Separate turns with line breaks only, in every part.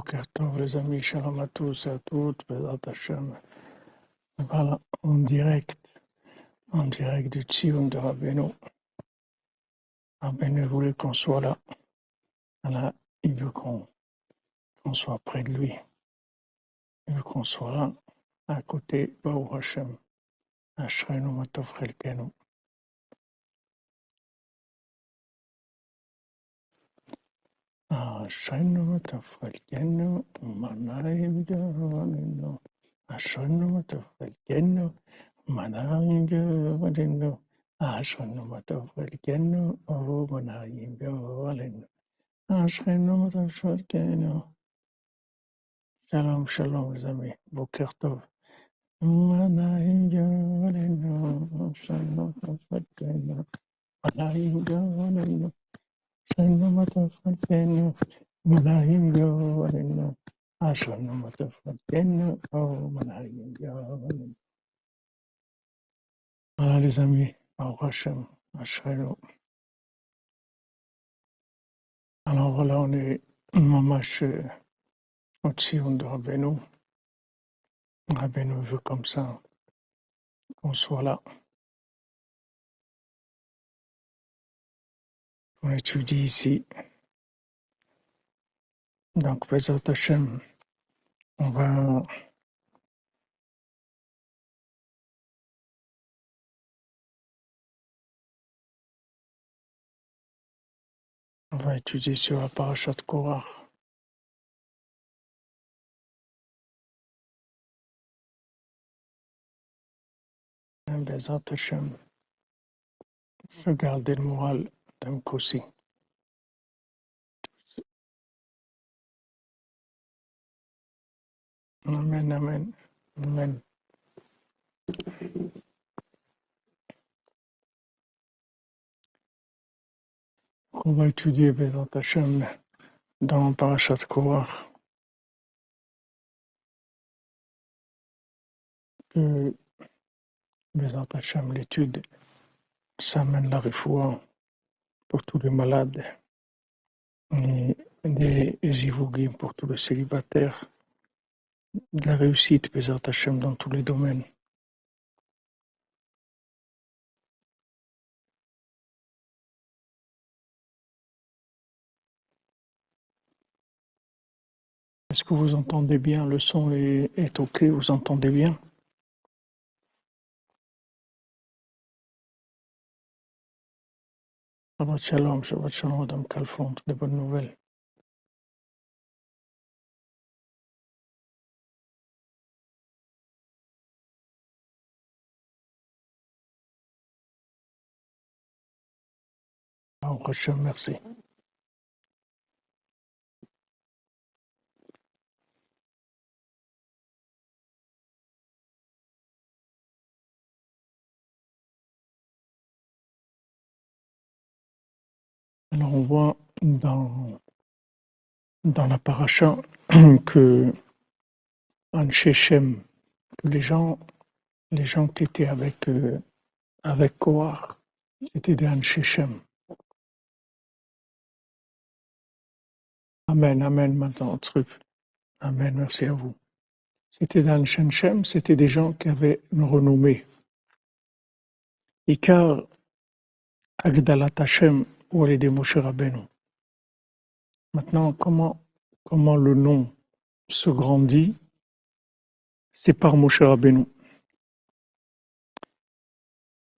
Boker Tov, les amis, shalom à tous et à toutes, Hashem. Voilà, en direct, en direct du Tzion de Rabbeinu. Rabbeinu voulait qu'on soit là. Voilà, il veut qu'on qu'on soit près de lui. Il veut qu'on soit là, à côté, Baruch Hashem. Ashrenu Matov Chelkenu. Manayim Gavalinu. Ashrenu Matov Chelkenu, Manayim Gavalinu. Ashrenu Matov Chelkenu, O Manayim Gavalinu. Ashrenu Matov Chelkenu. Shalom, shalom, les amis. Boker Tov. Manayim Gavalinu. Ashrenu Matov Chelkenu. Manayim O Manayim Gavalinu. Voilà, les amis. Baruch Hashem. Ashrenu. Alors voilà, on est mamash euh, au Tzion de Rabbeinu. Rabbeinu veut comme ça qu'on soit là, qu'on étudie ici. Donc, Bezat on va, on va étudier sur la parashat Korach. Bezat Hashem, garder le moral aussi. Amen, amen, amen. On va étudier Bezat Hashem dans parashat Korach. Que Bezat Hashem, l'étude, ça amène la refoua pour tous les malades et des zivugim pour tous les célibataires, de la réussite, Bezat Hashem, dans tous les domaines. Est-ce que vous entendez bien? Le son est OK Vous entendez bien? Shabbat Shalom, Shabbat Shalom, Madame Calfon, toutes les bonnes nouvelles. Baruch Hashem, merci. Alors on voit dans, dans la paracha que en que les gens, les gens qui étaient avec, euh, avec Kohar, c'était des Anshechem. Amen, amen, maintenant, truc. Amen, merci à vous. C'était dans Shechem, c'était des gens qui avaient une renommée. Car Agdalat Hashem, est des Moshe Rabbeinu. Maintenant, comment, comment le nom se grandit C'est par Moshe Rabbeinu.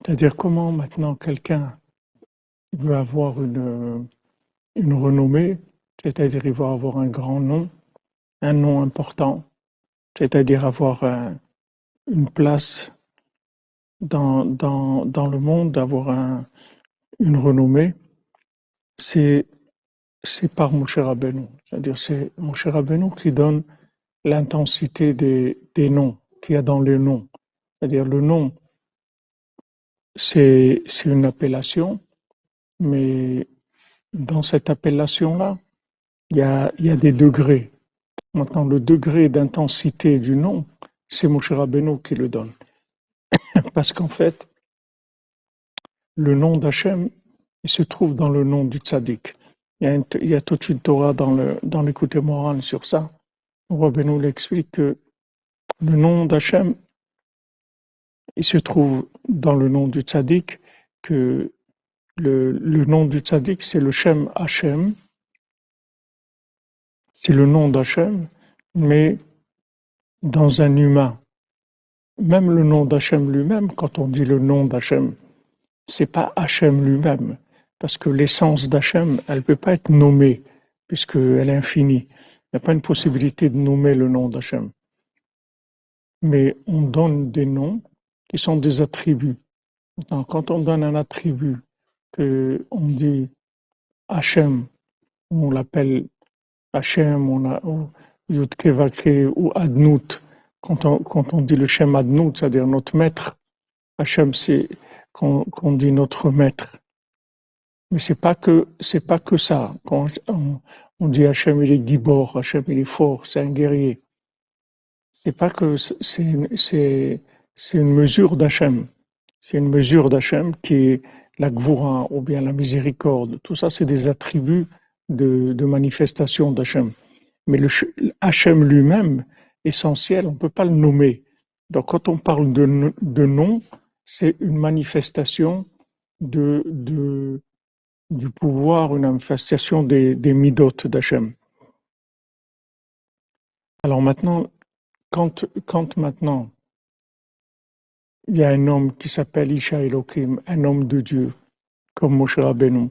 C'est-à-dire comment maintenant quelqu'un veut avoir une, une renommée, c'est-à-dire il va avoir un grand nom, un nom important, c'est-à-dire avoir un- une place dans, dans, dans le monde, avoir un, une renommée, c'est c'est par Moshe Rabbeinu. C'est-à-dire c'est Moshe qui donne l'intensité des, des noms qu'il y a dans les noms. C'est-à-dire le nom, c'est une appellation, mais dans cette appellation-là, il y a, y a des degrés. Maintenant, le degré d'intensité du nom, c'est Moshe Rabbeinu qui le donne. Parce qu'en fait, le nom d'Hachem, il se trouve dans le nom du tzaddik. Il y a, toute une Torah dans l'écoute sur ça. Rabbeinu l'explique que le nom d'Hachem, il se trouve dans le nom du tzaddik, que le, le nom du tzaddik, c'est le Shem Hachem, c'est le nom d'Hachem, mais dans un humain. Même le nom d'Hachem lui-même, quand on dit le nom d'Hachem, c'est pas Hachem lui-même, parce que l'essence d'Hachem, elle ne peut pas être nommée, puisqu'elle est infinie. Il n'y a pas une possibilité de nommer le nom d'Hachem. Mais on donne des noms qui sont des attributs. Quand on donne un attribut, que on dit Hachem, on l'appelle Hachem, on a Yudke ou Adnout, quand on, quand on dit le Shem Adnout, c'est-à-dire notre maître, Hachem, c'est qu'on dit notre maître. Mais c'est pas que c'est pas que ça. Quand on, dit Hachem il est gibor, Hachem il est fort, c'est un guerrier. C'est pas que c'est une mesure d'Hachem. C'est une mesure d'Hachem qui est la gvoura ou bien la miséricorde. Tout ça, c'est des attributs de, de manifestation d'Hachem. Mais le Hachem lui-même, essentiel, on ne peut pas le nommer. Donc quand on parle de, de nom, c'est une manifestation de, de, du pouvoir, une manifestation des, des midotes d'Hachem. Alors maintenant, quand, quand maintenant il y a un homme qui s'appelle Isha Elohim, un homme de Dieu, comme Moshe Rabbeinu,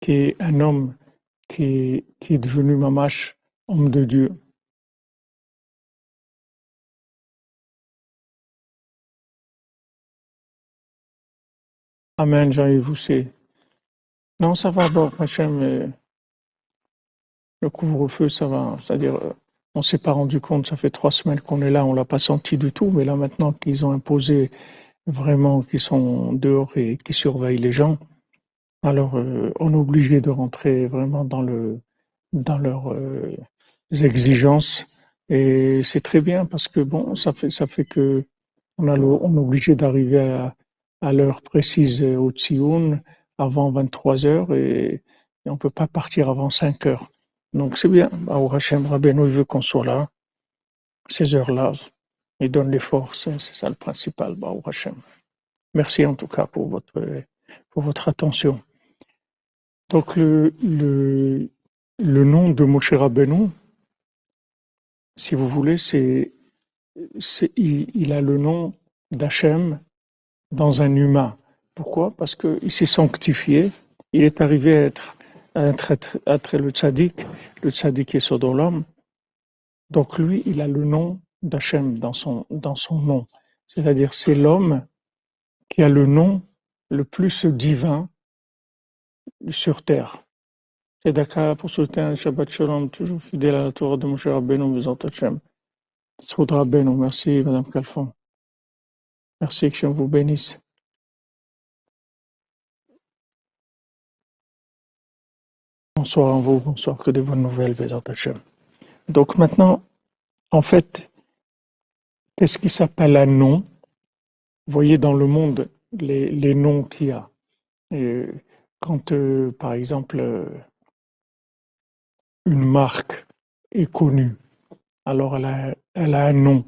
qui est un homme qui, qui est devenu mamash, homme de Dieu. Amen, Jean-Yves c'est. Non, ça va, bon, Hachem, le couvre-feu, ça va. C'est-à-dire, euh, on s'est pas rendu compte, ça fait trois semaines qu'on est là, on l'a pas senti du tout, mais là maintenant qu'ils ont imposé vraiment, qu'ils sont dehors et qui surveillent les gens, alors euh, on est obligé de rentrer vraiment dans le dans leurs euh, exigences et c'est très bien parce que bon, ça fait ça fait que on, on est obligé d'arriver à, à l'heure précise au Tsioun avant 23 heures et, on peut pas partir avant 5 heures. Donc c'est bien. Hachem Rabbeinu, il veut qu'on soit là, ces heures-là. Il donne les forces, c'est ça le principal, au Hachem. Merci en tout cas pour votre, pour votre attention. Donc le, le, le nom de Moshe Rabbeinu, si vous voulez, c'est il, il, a le nom d'Hachem dans un humain. Pourquoi? Parce qu'il s'est sanctifié, il est arrivé à être être, le tzaddik, le tzaddik est Sodolam. Donc lui, il a le nom d'Hachem dans son, dans son nom. C'est-à-dire c'est l'homme qui a le nom le plus divin sur terre. C'est d'accord pour souhaiter un Shabbat Shalom, toujours fidèle à la Torah de Moshe Rabbeinu, Bezant Hachem. Saud Rabbeinu, merci Madame Calfon. Merci que je vous bénisse. Bonsoir à vous, bonsoir, que des bonnes nouvelles, Bézat Hachem. Donc maintenant, en fait, qu'est-ce qui s'appelle un nom? Vous voyez dans le monde les, noms qu'il y a. Quand, euh, par exemple, euh, une marque est connue, alors elle a, elle a un nom.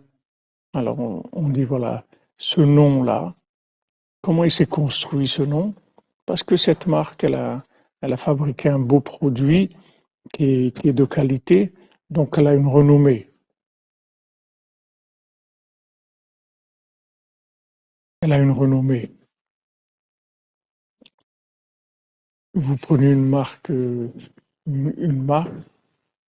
Alors on, on dit, voilà, ce nom-là, comment il s'est construit ce nom? Parce que cette marque, elle a elle a fabriqué un beau produit qui est, de qualité, donc elle a une renommée. Elle a une renommée. Vous prenez une marque, une marque,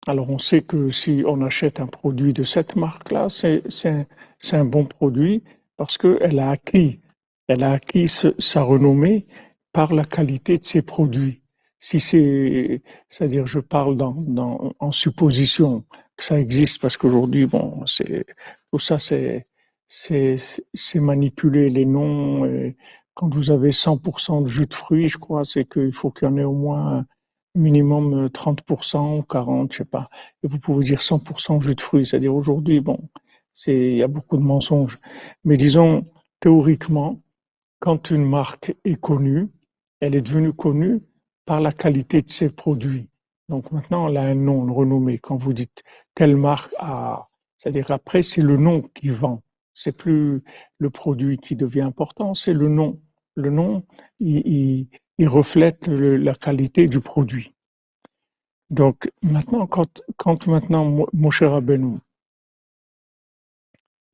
alors on sait que si on achète un produit de cette marque-là, c'est un, bon produit parce qu'elle a acquis, elle a acquis sa renommée par la qualité de ses produits si c'est, c'est-à-dire je parle dans, dans, en supposition que ça existe parce qu'aujourd'hui, bon, c'est tout ça, c'est c'est c'est manipuler les noms. Et quand vous avez 100% de jus de fruits, je crois, c'est qu'il faut qu'il y en ait au moins minimum 30% ou 40, je sais pas. Et vous pouvez dire 100% jus de fruits, c'est-à-dire aujourd'hui, bon, c'est il y a beaucoup de mensonges. Mais disons théoriquement, quand une marque est connue, elle est devenue connue par la qualité de ses produits. Donc maintenant, elle a un nom, le renommé. Quand vous dites telle marque a, c'est-à-dire après, c'est le nom qui vend. C'est plus le produit qui devient important, c'est le nom. Le nom, il, reflète la qualité du produit. Donc maintenant, quand, quand maintenant Moshe Rabbeinu,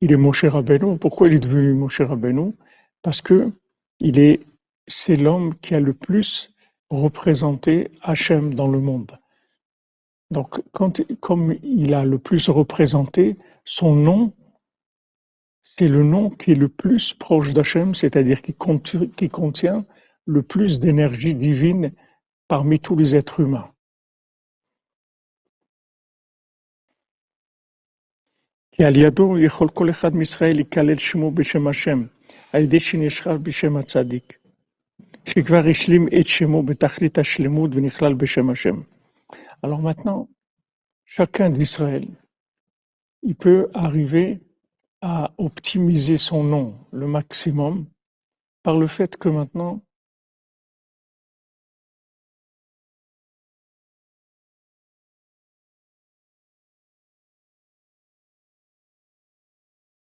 il est Moshe Rabbeinu, pourquoi il est devenu Moshe Rabbeinu? Parce que il est, c'est l'homme qui a le plus représenter Hachem dans le monde. Donc, quand, comme il a le plus représenté, son nom, c'est le nom qui est le plus proche d'Hachem, c'est-à-dire qui, contient le plus d'énergie divine parmi tous les êtres humains. שכבר השלים את שמו בתכלית השלמות ונכלל בשם השם. Alors maintenant, chacun d'Israël, il peut arriver à optimiser son nom le maximum par le fait que maintenant,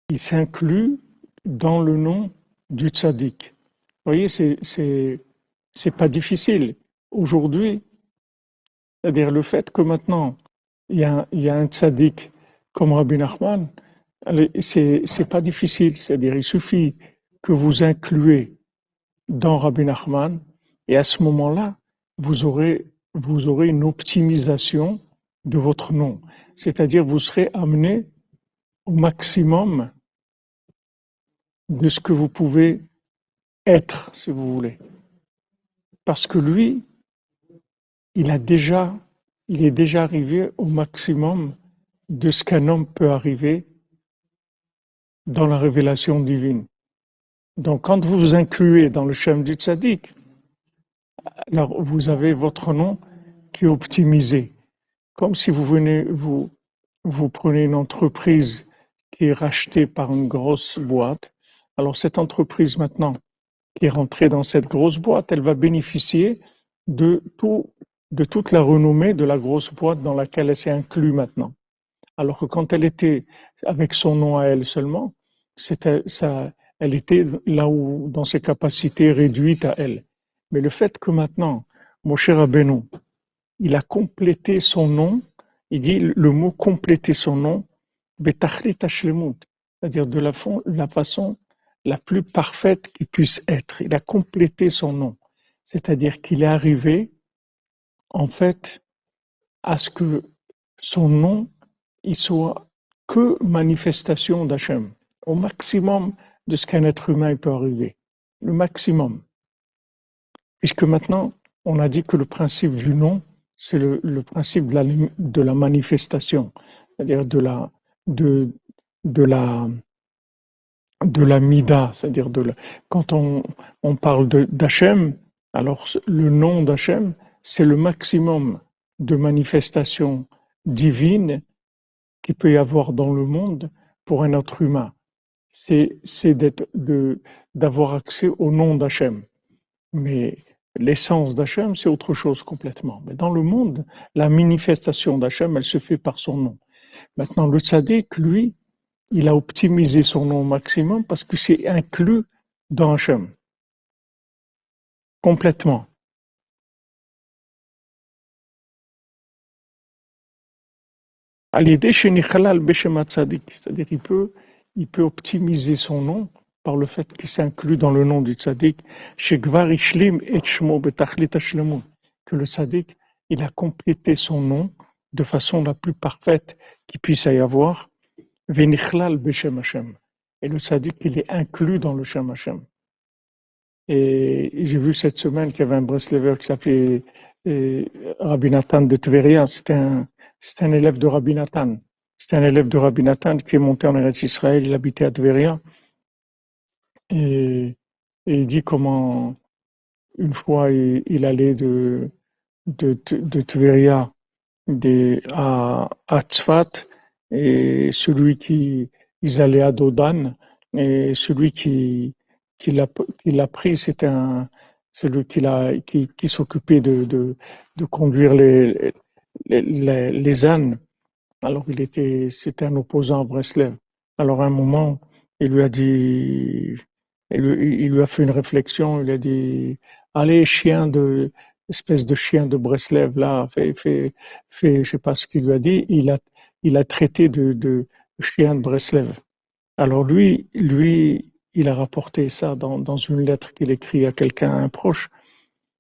il s'inclut dans le nom du tzaddik. Voyez, c'est, c'est pas difficile. Aujourd'hui, c'est-à-dire le fait que maintenant, il y a, un tzaddik comme Rabbi Nachman, c'est pas difficile. C'est-à-dire, il suffit que vous incluez dans Rabbi Nachman, et à ce moment-là, vous aurez, vous aurez une optimisation de votre nom. C'est-à-dire, vous serez amené au maximum de ce que vous pouvez être, si vous voulez. Parce que lui, il a déjà, il est déjà arrivé au maximum de ce qu'un homme peut arriver dans la révélation divine. Donc, quand vous vous incluez dans le Shem du Tzaddik, alors vous avez votre nom qui est optimisé. Comme si vous venez, vous, vous prenez une entreprise qui est rachetée par une grosse boîte alors cette entreprise maintenant est rentrée dans cette grosse boîte, elle va bénéficier de, tout, de toute la renommée de la grosse boîte dans laquelle elle s'est inclue maintenant. Alors que quand elle était avec son nom à elle seulement, c'était ça, elle était là où, dans ses capacités réduites à elle. Mais le fait que maintenant, mon cher Rabbeinu, il a complété son nom, il dit le mot compléter son nom, c'est-à-dire de la, la façon la plus parfaite qui puisse être. Il a complété son nom. C'est-à-dire qu'il est arrivé, en fait, à ce que son nom, il soit que manifestation d'Hachem, au maximum de ce qu'un être humain peut arriver. Le maximum. Puisque maintenant, on a dit que le principe du nom, c'est le, principe de la, de la manifestation, c'est-à-dire de la, de, de la, de la mida, c'est-à-dire de quand on, on parle d'Hachem, alors le nom d'Hachem, c'est le maximum de manifestations divines qu'il peut y avoir dans le monde pour un être humain. C'est d'avoir accès au nom d'Hachem. Mais l'essence d'Hachem, c'est autre chose complètement. Mais dans le monde, la manifestation d'Hachem, elle se fait par son nom. Maintenant, le tzaddik, lui, il a optimisé son nom au maximum parce que c'est inclus dans Hachem. Complètement. C'est-à-dire qu'il peut, il peut optimiser son nom par le fait qu'il s'inclut dans le nom du tzaddik. Que le tzaddik, il a complété son nom de façon la plus parfaite qu'il puisse y avoir. Et le tzaddik, il est inclus dans le Shem Hashem. Et j'ai vu cette semaine qu'il y avait un Breslever qui s'appelait euh, Rabbi Nathan de Tveria. C'était un, un élève de Rabbi Nathan. C'était un élève de Rabbi Nathan qui est monté en Eretz Israël. Il habitait à Tveria. Et, il dit comment, une fois, il, allait de, de, de Tveria à, à Tzfat et celui qui ils allaient à Dodan et celui qui l'a pris c'était celui qui s'occupait de, conduire les ânes. Alors, il était, c'était un opposant à Breslev. Alors, à un moment, il lui a dit, il lui, il lui a fait une réflexion, il a dit, allez, chien de, espèce de chien de Breslev, là, fait, fait, fait, je sais pas ce qu'il lui a dit, il a, il a traité de, de chien de Breslev. Alors lui, lui, il a rapporté ça dans, une lettre qu'il écrit à quelqu'un, un proche.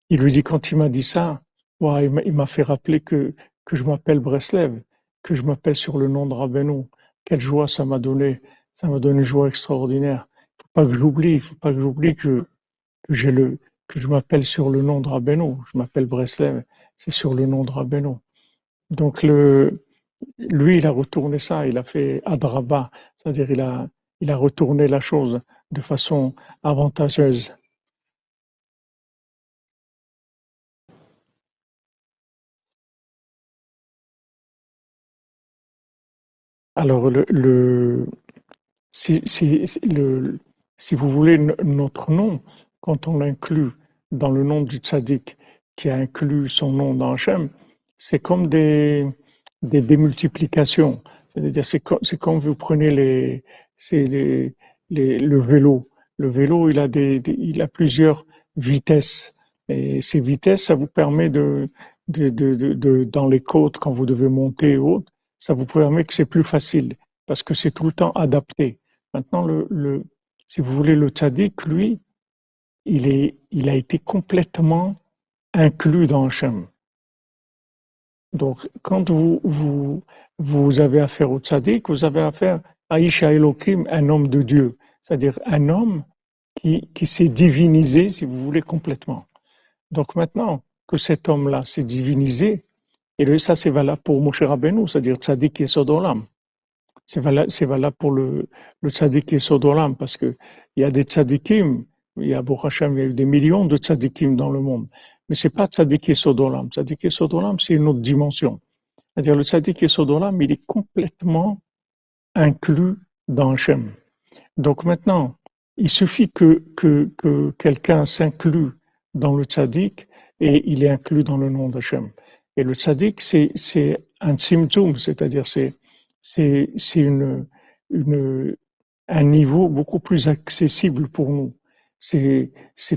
Il lui dit, quand il m'a dit ça, il m'a- il fait rappeler que, que je m'appelle Breslev, que je m'appelle sur le nom de Rabbeinu. Quelle joie ça m'a donné. Ça m'a donné une joie extraordinaire. Faut pas que j'oublie, faut pas que j'oublie que, que je m'appelle sur le nom de Rabbeinu. Je m'appelle Breslev, c'est sur le nom de Rabbeinu. Donc le, lui, il a retourné ça, il a fait adraba, c'est-à-dire il a, retourné la chose de façon avantageuse. Alors le, si, si, le, si vous voulez notre nom, quand on l'inclut dans le nom du tzaddik qui a inclus son nom dans Hachem, c'est comme des, des démultiplications. C'est-à-dire, c'est comme, c'est comme vous prenez les, le vélo. Le vélo, il a plusieurs vitesses. Et ces vitesses, ça vous permet de, dans les côtes, quand vous devez monter et autres, ça vous permet que c'est plus facile parce que c'est tout le temps adapté. Maintenant, le, le, si vous voulez, le tzaddik, lui, il, a été complètement inclus dans Hachem. Donc, quand vous, vous, vous avez affaire au tzaddik, vous avez affaire à Isha Elohim, un homme de Dieu, c'est-à-dire un homme qui, qui s'est divinisé, si vous voulez, complètement. Donc maintenant que cet homme-là s'est divinisé, et ça c'est valable pour Moshe Rabbeinu, c'est-à-dire tzaddik et Sodolam. C'est valable, valable pour le, le tzaddik et Sodolam, parce que il y a des tzaddikim, il y a, Baruch Hashem, il y a eu des millions de tzaddikim dans le monde. Mais c'est pas tzaddik et Sodolam. Tzaddik et Sodolam, c'est une autre dimension. C'est-à-dire le tzaddik et Sodolam, il est complètement inclus dans Hachem. Donc maintenant, il suffit que, que, que quelqu'un s'inclue dans le tzaddik et il est inclus dans le nom d'Hachem. Et le tzaddik, c'est, un tzimtzum, c'est-à-dire c'est, c'est, une, une, un niveau beaucoup plus accessible pour nous. C'est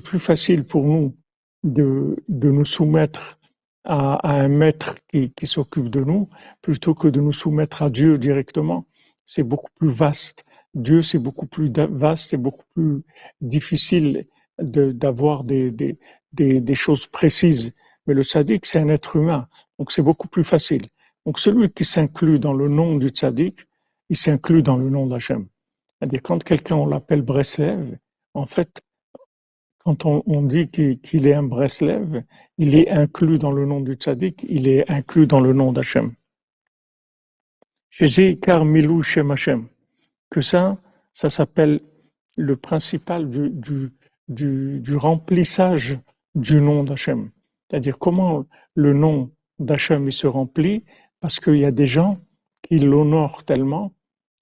plus facile pour nous de, de nous soumettre à, à un maître qui, qui s'occupe de nous plutôt que de nous soumettre à Dieu directement. C'est beaucoup plus vaste. Dieu, c'est beaucoup plus vaste, c'est beaucoup plus difficile d'avoir des, des, des, des choses précises. Mais le tzaddik, c'est un être humain, donc c'est beaucoup plus facile. Donc celui qui s'inclut dans le nom du tzaddik, il s'inclut dans le nom d'Hachem. C'est-à-dire quand quelqu'un, on l'appelle Breslev, en fait, quand on, dit qu'il est un Breslev, il est inclus dans le nom du tzaddik, il est inclus dans le nom d'Hachem. Car Milou Shem Hashem. Que ça, ça s'appelle le principal du, remplissage du nom d'Hachem. C'est-à-dire comment le nom d'Hachem se remplit parce qu'il y a des gens qui l'honorent tellement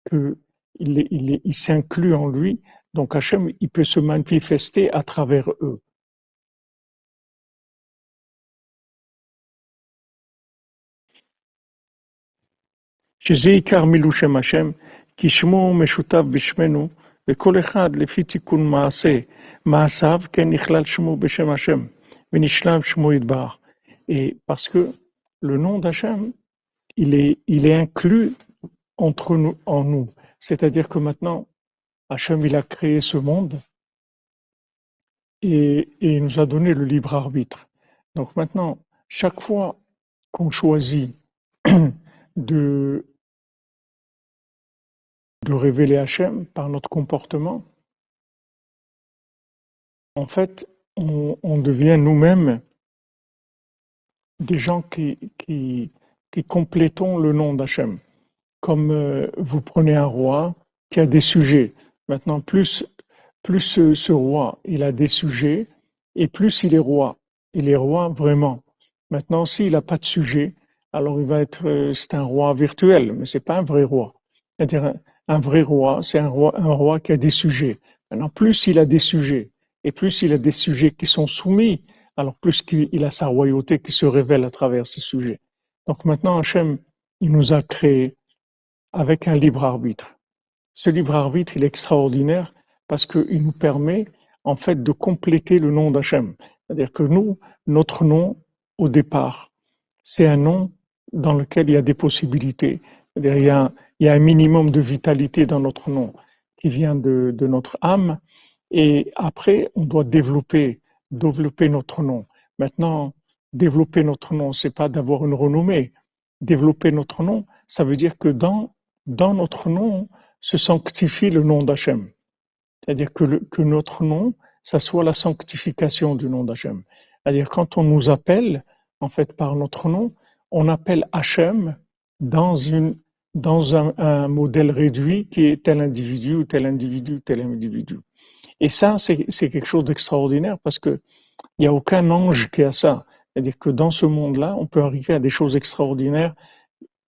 qu'il il, il, il s'inclut en lui. Donc Hachem, il peut se manifester à travers eux. שזה עיקר מילוי שם השם, כי שמו משותף בשמנו, וכל אחד לפי תיקון מעשה, מעשיו, כן נכלל שמו בשם השם, ונשלם שמו יתברך. Et parce que le nom d'Hachem, il est, il est inclus entre nous, en nous. C'est-à-dire que maintenant, Hachem, il a créé ce monde et, il nous a donné le libre arbitre. Donc maintenant, chaque fois qu'on choisit de, révéler Hachem par notre comportement, en fait, on, devient nous-mêmes des gens qui complétons le nom d'Hachem. Comme euh, vous prenez un roi qui a des sujets. Maintenant, plus, ce, roi, il a des sujets, et plus il est roi. Il est roi vraiment. Maintenant, s'il n'a pas de sujet, alors il va être, euh, c'est un roi virtuel, mais c'est pas un vrai roi. C'est-à-dire, un, vrai roi, c'est un roi, un roi qui a des sujets. Maintenant, plus il a des sujets, et plus il a des sujets qui sont soumis, alors plus il a sa royauté qui se révèle à travers ces sujets. Donc maintenant, Hachem, il nous a créés avec un libre arbitre. Ce libre arbitre, il est extraordinaire parce qu'il nous permet en fait de compléter le nom d'Hachem. C'est-à-dire que nous, notre nom, au départ, c'est un nom dans lequel il y a des possibilités. C'est-à-dire il y a, un minimum de vitalité dans notre nom qui vient de, de notre âme. Et après, on doit développer, développer notre nom. Maintenant, développer notre nom, c'est pas d'avoir une renommée. Développer notre nom, ça veut dire que dans, dans notre nom se sanctifie le nom d'Hachem. C'est-à-dire que, notre nom, ça soit la sanctification du nom d'Hachem. C'est-à-dire quand on nous appelle, en fait, par notre nom, on appelle Hachem dans, un, modèle réduit qui est tel individu, tel individu, tel individu. Et ça, c'est quelque chose d'extraordinaire parce que il n'y a aucun ange qui a ça. C'est-à-dire que dans ce monde-là, on peut arriver à des choses extraordinaires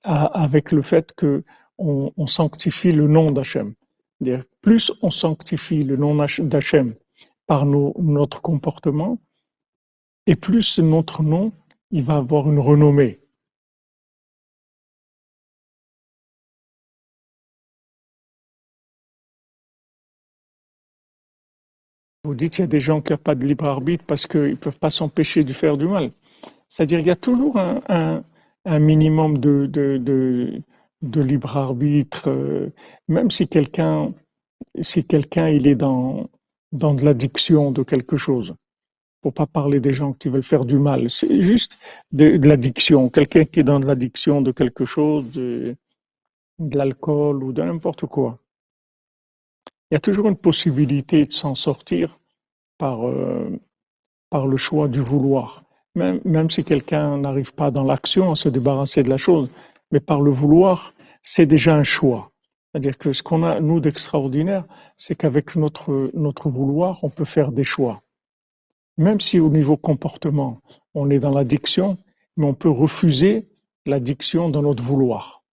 avec le fait que on, sanctifie le nom d'Hachem. Plus on sanctifie le nom d'Hachem par notre comportement, et plus notre nom il va avoir une renommée. Vous dites qu'il y a des gens qui n'ont pas de libre arbitre parce qu'ils ne peuvent pas s'empêcher de faire du mal. C'est-à-dire qu'il y a toujours un, minimum de, de, libre arbitre, euh, même si quelqu'un si quelqu'un il est dans, dans de l'addiction de quelque chose. Pour pas parler des gens qui veulent faire du mal, c'est juste de, l'addiction. Quelqu'un qui est dans de l'addiction de quelque chose, de, de l'alcool ou de n'importe quoi il y a toujours une possibilité de s'en sortir par, euh, par le choix du vouloir. Même, même si quelqu'un n'arrive pas dans l'action à se débarrasser de la chose, mais par le vouloir, c'est déjà un choix. C'est-à-dire que ce qu'on a, nous, d'extraordinaire, c'est qu'avec notre, vouloir, on peut faire des choix. Même si au niveau comportement, on est dans l'addiction, mais on peut refuser l'addiction dans notre vouloir.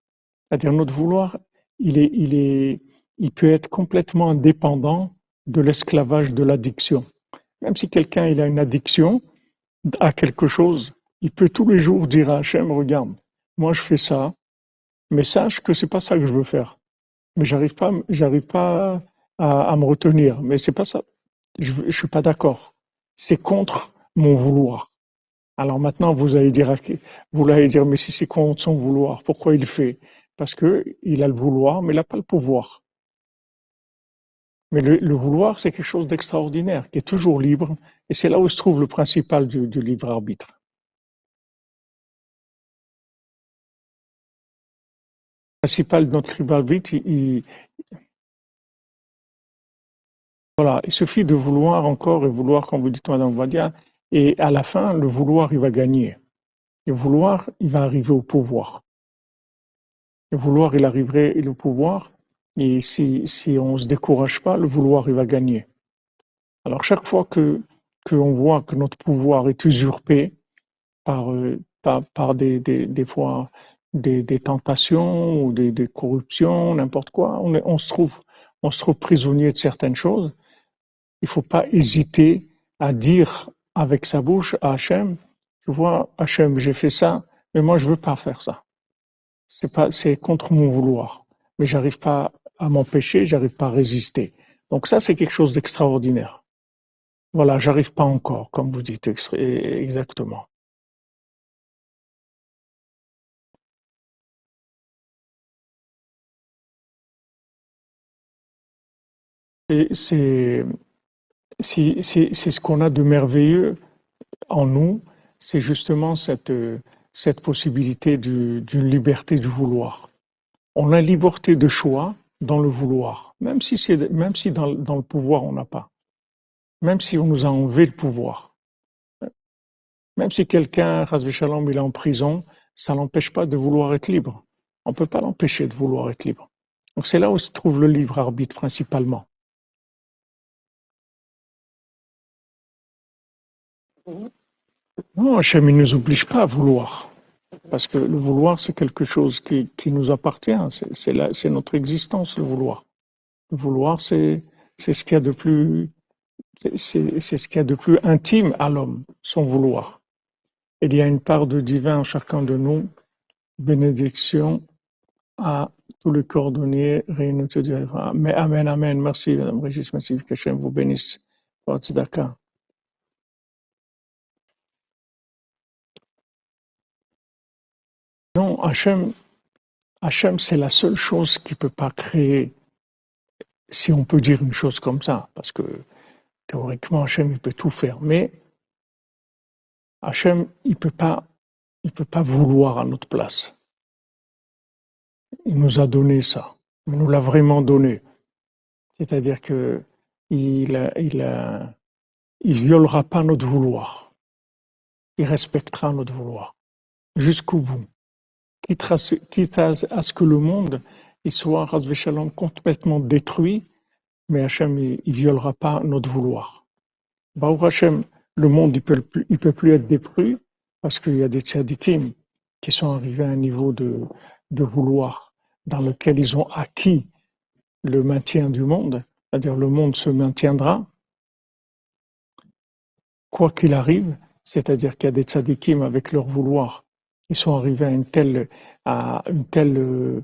C'est-à-dire notre vouloir, il est, il peut être complètement dépendant de l'esclavage de l'addiction. Même si quelqu'un a une addiction à quelque chose, il peut tous les jours dire à Hachem, regarde, moi je fais ça, mais sache que c'est pas ça que je veux faire. Mais j'arrive pas, j'arrive pas à, me retenir. Mais c'est pas ça. Je, je suis pas d'accord. C'est contre mon vouloir. Alors maintenant, vous allez dire, vous allez dire, mais si c'est contre son vouloir, pourquoi il fait? Parce que il a le vouloir, mais il n'a pas le pouvoir. Mais le, vouloir, c'est quelque chose d'extraordinaire, qui est toujours libre, et c'est là où se trouve le principal du, libre arbitre. Principal de notre libre arbitre, il, voilà, il suffit de vouloir encore et vouloir, comme vous dites, Madame Vadia, et à la fin, le vouloir, il va gagner. Le vouloir, il va arriver au pouvoir. Le vouloir, il arriverait au pouvoir, et si, si on ne se décourage pas, le vouloir, il va gagner. Alors chaque fois que qu'on voit que notre pouvoir est usurpé par, euh, par des, des, des, fois des, tentations ou des, corruptions, n'importe quoi, on, se trouve, on se trouve prisonnier de certaines choses. Il ne faut pas hésiter à dire avec sa bouche à Hachem, tu vois, Hachem, j'ai fait ça, mais moi je veux pas faire ça. C'est pas, c'est contre mon vouloir. Mais j'arrive pas à m'empêcher, j'arrive pas à résister. Donc ça, c'est quelque chose d'extraordinaire. Voilà, j'arrive pas encore, comme vous dites exactement. Et c'est ce qu'on a de merveilleux en nous, c'est justement cette, possibilité d'une liberté du vouloir. On a liberté de choix, dans le vouloir, même si, même si dans, le pouvoir on n'a pas, même si on nous a enlevé le pouvoir, même si quelqu'un, Shalom, il est en prison, ça l'empêche pas de vouloir être libre. On ne peut pas l'empêcher de vouloir être libre. Donc c'est là où se trouve le libre arbitre principalement. Non, Hachem, il ne nous oblige pas à vouloir. Parce que le vouloir, c'est quelque chose qui, qui nous appartient. C'est notre existence, le vouloir. Le vouloir, c'est ce qu'il y a de plus, c'est ce qu'il y a de plus intime à l'homme, son vouloir. Il y a une part de divin en chacun de nous bénédiction à tous les cordonniers réunis Mais Amen, Amen. Merci, Madame Régis. Merci que Hachem vous bénisse. Tzedaka. Non, Hachem, Hachem c'est la seule chose qui ne peut pas créer, si on peut dire une chose comme ça, parce que théoriquement, Hachem, il peut tout faire, mais Hachem, il ne peut, pas, peut pas vouloir à notre place. Il nous a donné ça. Il nous l'a vraiment donné. C'est-à-dire que il, il, il violera pas notre vouloir. Il respectera notre vouloir jusqu'au bout. Quitte à, ce que le monde soit complètement détruit, mais Hachem, il, ne violera pas notre vouloir. Baruch Hachem, le monde, il peut, il peut plus être détruit parce qu'il y a des tzadikim qui sont arrivés à un niveau de, de vouloir dans lequel ils ont acquis le maintien du monde, c'est-à-dire le monde se maintiendra, quoi qu'il arrive, c'est-à-dire qu'il y a des tzadikim avec leur vouloir, ils sont arrivés à, une telle, à une telle,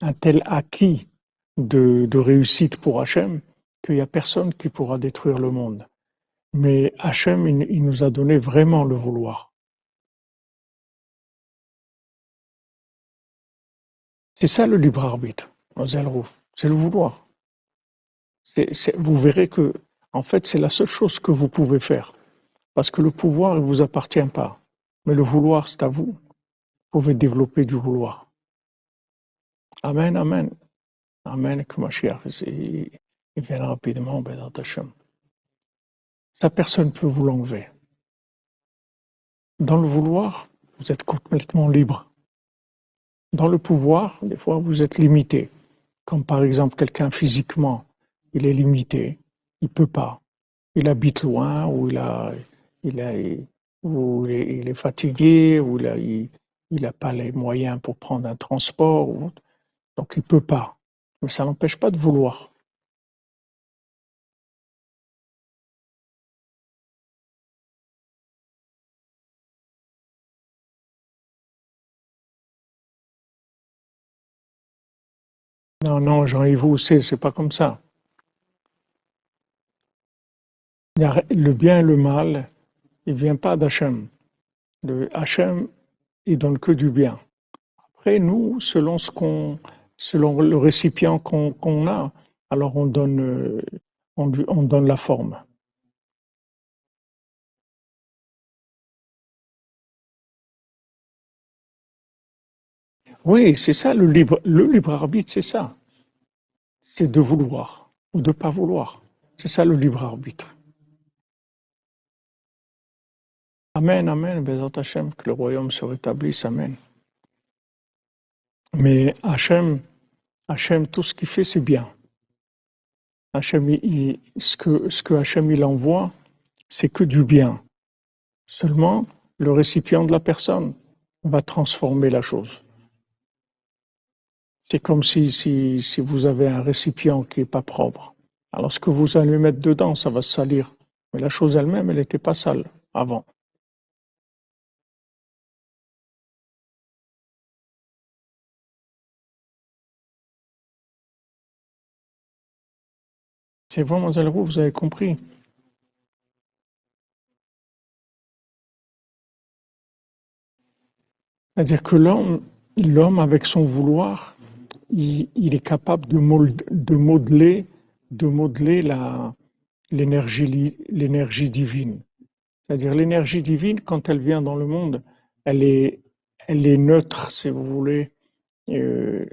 un tel acquis de, réussite pour Hachem qu'il n'y a personne qui pourra détruire le monde. Mais Hachem, il, il nous a donné vraiment le vouloir. C'est ça le libre arbitre, c'est le vouloir. vous verrez que, en fait, c'est la seule chose que vous pouvez faire. Parce que le pouvoir ne vous appartient pas. Mais le vouloir, c'est à vous. Pouvez développer du vouloir. Amen, Amen. Amen, que Mashiach, il vient rapidement, ben, Hashem. Ça, personne ne peut vous l'enlever. Dans le vouloir, vous êtes complètement libre. Dans le pouvoir, des fois, vous êtes limité. Comme par exemple, quelqu'un physiquement, il est limité. Il peut pas. Il habite loin ou il a, il, il, est, fatigué, ou il n'a pas les moyens pour prendre un transport, donc il ne peut pas. Mais ça n'empêche pas de vouloir. Non, non, Jean-Yves, vous, c'est pas comme ça. Le bien et le mal, il vient pas d'Hachem. Hachem, il donne que du bien. Après, nous, selon ce qu'on, selon le récipient qu'on a, alors on donne, euh, on, on donne la forme. Oui, c'est ça le libre, le libre arbitre, c'est ça. C'est de vouloir ou de pas vouloir. C'est ça le libre arbitre. Amen, Amen, Hachem, que le royaume se rétablisse, Amen. Mais Hachem, Hachem, tout ce qu'il fait, c'est bien. Hachem, ce, que, ce que Hachem il envoie, c'est que du bien. Seulement, le récipient de la personne va transformer la chose. C'est comme si, si, si vous avez un récipient qui n'est pas propre. Alors, ce que vous allez mettre dedans, ça va salir. Mais la chose elle-même, elle n'était pas sale avant. C'est bon, Mademoiselle Roux, vous avez compris. C'est-à-dire que l'homme, avec son vouloir, il, est capable de, de modeler, de modeler l'énergie, divine. C'est-à-dire l'énergie divine, quand elle vient dans le monde, elle est, elle est neutre, si vous voulez. Euh,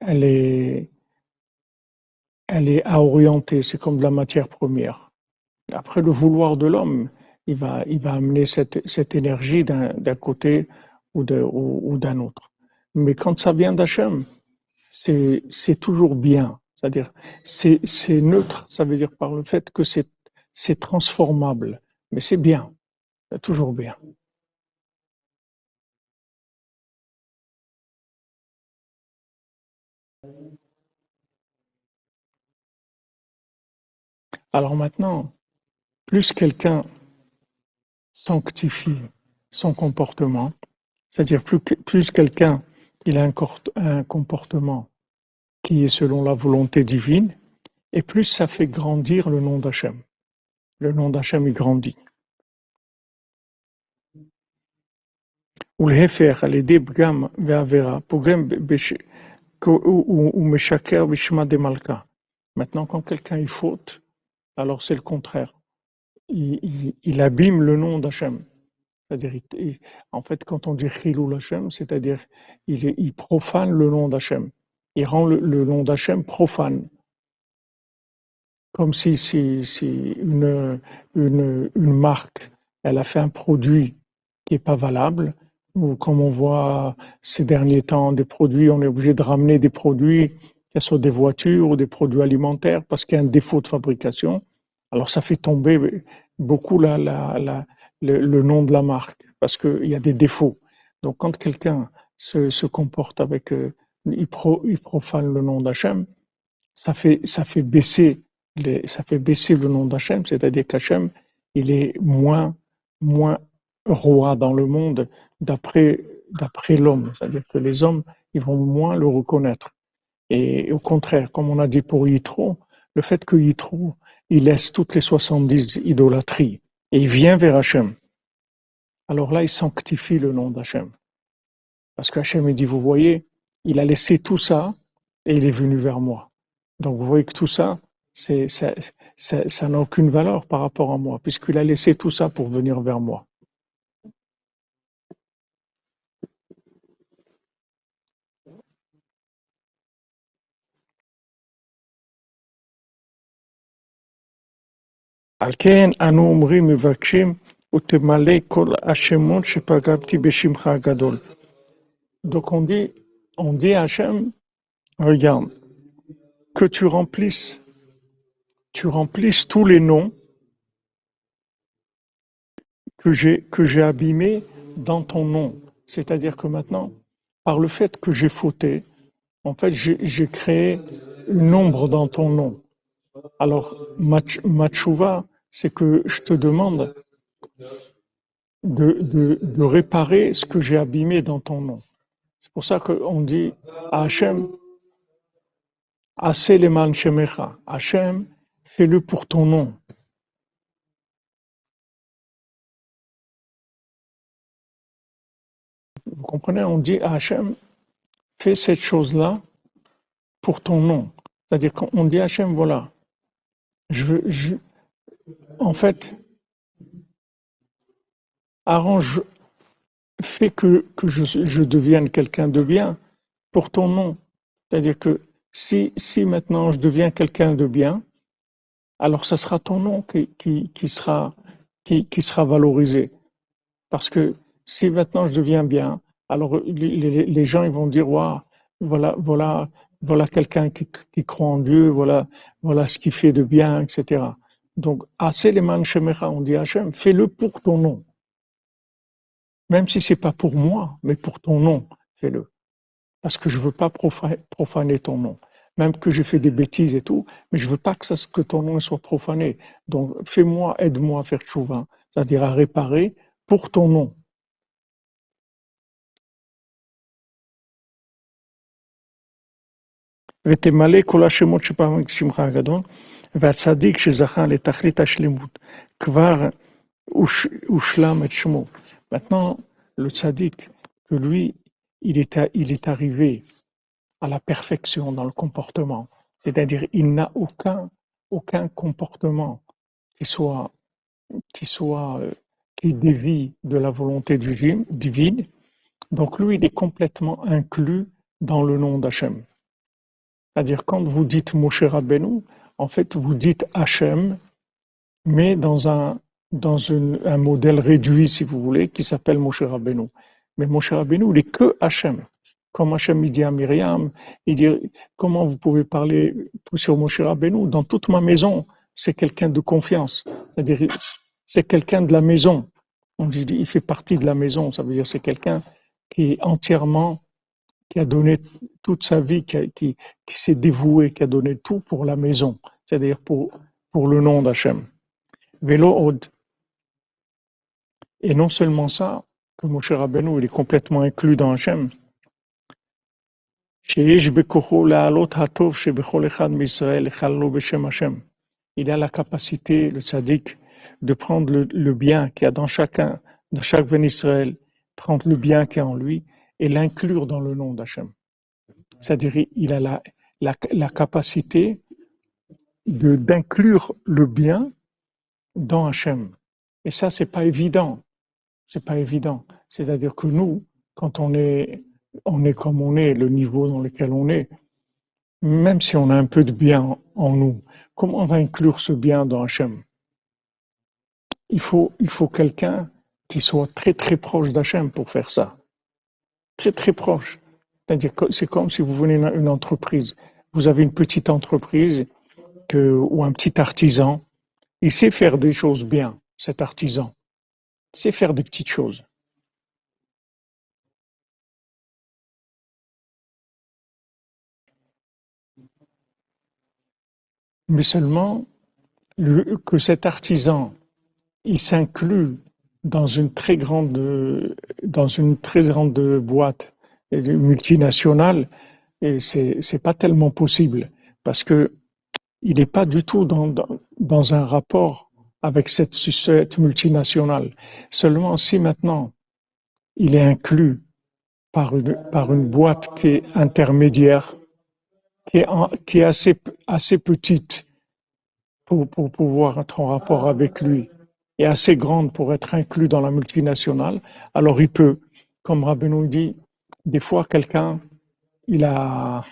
elle est, elle est à orienter, c'est comme de la matière première. Après le vouloir de l'homme, il va, il va amener cette, cette énergie d'un, côté ou, de, ou, d'un autre. Mais quand ça vient d'Hachem, c'est, toujours bien. C'est-à-dire, c'est, neutre, ça veut dire par le fait que c'est, c'est transformable. Mais c'est bien, c'est toujours bien. Alors maintenant, plus quelqu'un sanctifie son comportement, C'est-à-dire plus, quelqu'un il a un, comportement qui est selon la volonté divine, et plus ça fait grandir le nom d'Hachem. Le nom d'Hachem il grandit. Maintenant, quand quelqu'un il faute, alors c'est le contraire. Il, abîme le nom d'Hachem. C'est-à-dire, en fait, quand on dit Chilul Hashem, c'est-à-dire, il, profane le nom d'Hachem. Il rend le, nom d'Hachem profane. Comme si, si, si une, une, une, marque, elle a fait un produit qui n'est pas valable, ou comme on voit ces derniers temps, des produits, on est obligé de ramener des produits, que ce soit des voitures ou des produits alimentaires, parce qu'il y a un défaut de fabrication. Alors, ça fait tomber beaucoup le, nom de la marque parce qu'il y a des défauts. Donc quand quelqu'un se, comporte avec, euh, il, pro, il, profane le nom d'Hachem, ça fait, ça, fait baisser le nom d'Hachem, c'est-à-dire qu'Hachem, il est moins, moins roi dans le monde d'après l'homme. C'est-à-dire que les hommes, ils vont moins le reconnaître. Et au contraire, comme on a dit pour Yitro, le fait que Yitro, il laisse toutes les 70 idolâtries et il vient vers Hachem. Alors là, il sanctifie le nom d'Hachem. Parce qu'Hachem, il dit, vous voyez, il a laissé tout ça et il est venu vers moi. Donc vous voyez que tout ça, ça n'a aucune valeur par rapport à moi, puisqu'il a laissé tout ça pour venir vers moi. Donc on dit, on dit à regarde, que tu remplisses, tu remplisses tous les noms que j'ai abîmés dans ton nom. C'est-à-dire que maintenant, par le fait que j'ai fauté, en fait, j'ai créé une ombre dans ton nom. Alors, Machuva, c'est que je te demande de, réparer ce que j'ai abîmé dans ton nom. C'est pour ça qu'on dit à Hachem, Aseleman Shemecha, Hachem, fais-le pour ton nom. Vous comprenez? On dit à Hachem, fais cette chose-là pour ton nom. C'est-à-dire qu'on dit à Hachem, voilà, je, je, en fait, arrange, fais que, je, devienne quelqu'un de bien pour ton nom. C'est-à-dire que si, maintenant je deviens quelqu'un de bien, alors ce sera ton nom qui, sera, valorisé. Parce que si maintenant je deviens bien, alors les, gens vont dire, voilà, voilà, voilà quelqu'un qui, qui, croit en Dieu, voilà, voilà ce qu'il fait de bien, etc. Donc, Aseleman Shemecha, on dit Hachem, fais-le pour ton nom. Même si c'est pas pour moi, mais pour ton nom, fais-le. Parce que je veux pas profaner ton nom. Même que j'ai fait des bêtises et tout, mais je veux pas que, ça, que ton nom soit profané. Donc, fais-moi, aide-moi à faire tchouva, c'est-à-dire à réparer pour ton nom. Maintenant, le tzaddik, lui, il est, il est arrivé à la perfection dans le comportement. C'est-à-dire, il n'a aucun, aucun comportement qui soit, qui soit, euh, qui dévie de la volonté divine. Donc, lui, il est complètement inclus dans le nom d'Hachem. C'est-à-dire, quand vous dites Moshe Rabbeinu, en fait, vous dites Hachem, mais dans un, dans un modèle réduit, si vous voulez, qui s'appelle Moshe Rabbeinu. Mais Moshe Rabbeinu, il n'est que Hachem. Comme Hachem dit à Myriam, il dit Comment vous pouvez parler sur Moshe Rabbeinu? Dans toute ma maison, c'est quelqu'un de confiance. C'est-à-dire, c'est quelqu'un de la maison. On dit Il fait partie de la maison. Ça veut dire c'est quelqu'un qui est entièrement qui a donné toute sa vie, qui, s'est dévoué, qui a donné tout pour la maison, c'est-à-dire pour, pour le nom d'Hachem. Vélo Od. Et non seulement ça, que Moshe Rabbeinu il est complètement inclus dans Hachem. Il a la capacité, le tzaddik, de prendre le, le bien qu'il y a dans chacun, dans chaque Ben Israël, prendre le bien qu'il y a en lui et l'inclure dans le nom d'Hachem. C'est-à-dire, il a la, la, la capacité d'inclure le bien dans Hachem. Et ça, c'est pas évident. C'est pas évident. C'est-à-dire que nous, quand on est, on est comme on est, le niveau dans lequel on est, même si on a un peu de bien en nous, comment on va inclure ce bien dans Hachem? Il faut, il faut quelqu'un qui soit très très proche d'Hachem pour faire ça. Très très proche. C'est-à-dire c'est comme si vous venez une entreprise. Vous avez une petite entreprise ou un petit artisan. Il sait faire des choses bien, cet artisan. Il sait faire des petites choses. Mais seulement que cet artisan, il s'inclut dans une très grande, dans une très grande boîte multinationale, c'est, c'est pas tellement possible parce que il n'est pas du tout dans, dans, dans, un rapport avec cette, cette multinationale. Seulement si maintenant il est inclus par une, par une boîte qui est intermédiaire, qui est, en, qui est assez, assez petite pour, pour pouvoir être en rapport avec lui, est assez grande pour être inclus dans la multinationale, alors il peut, comme Rabbeinu dit, des fois quelqu'un, il a...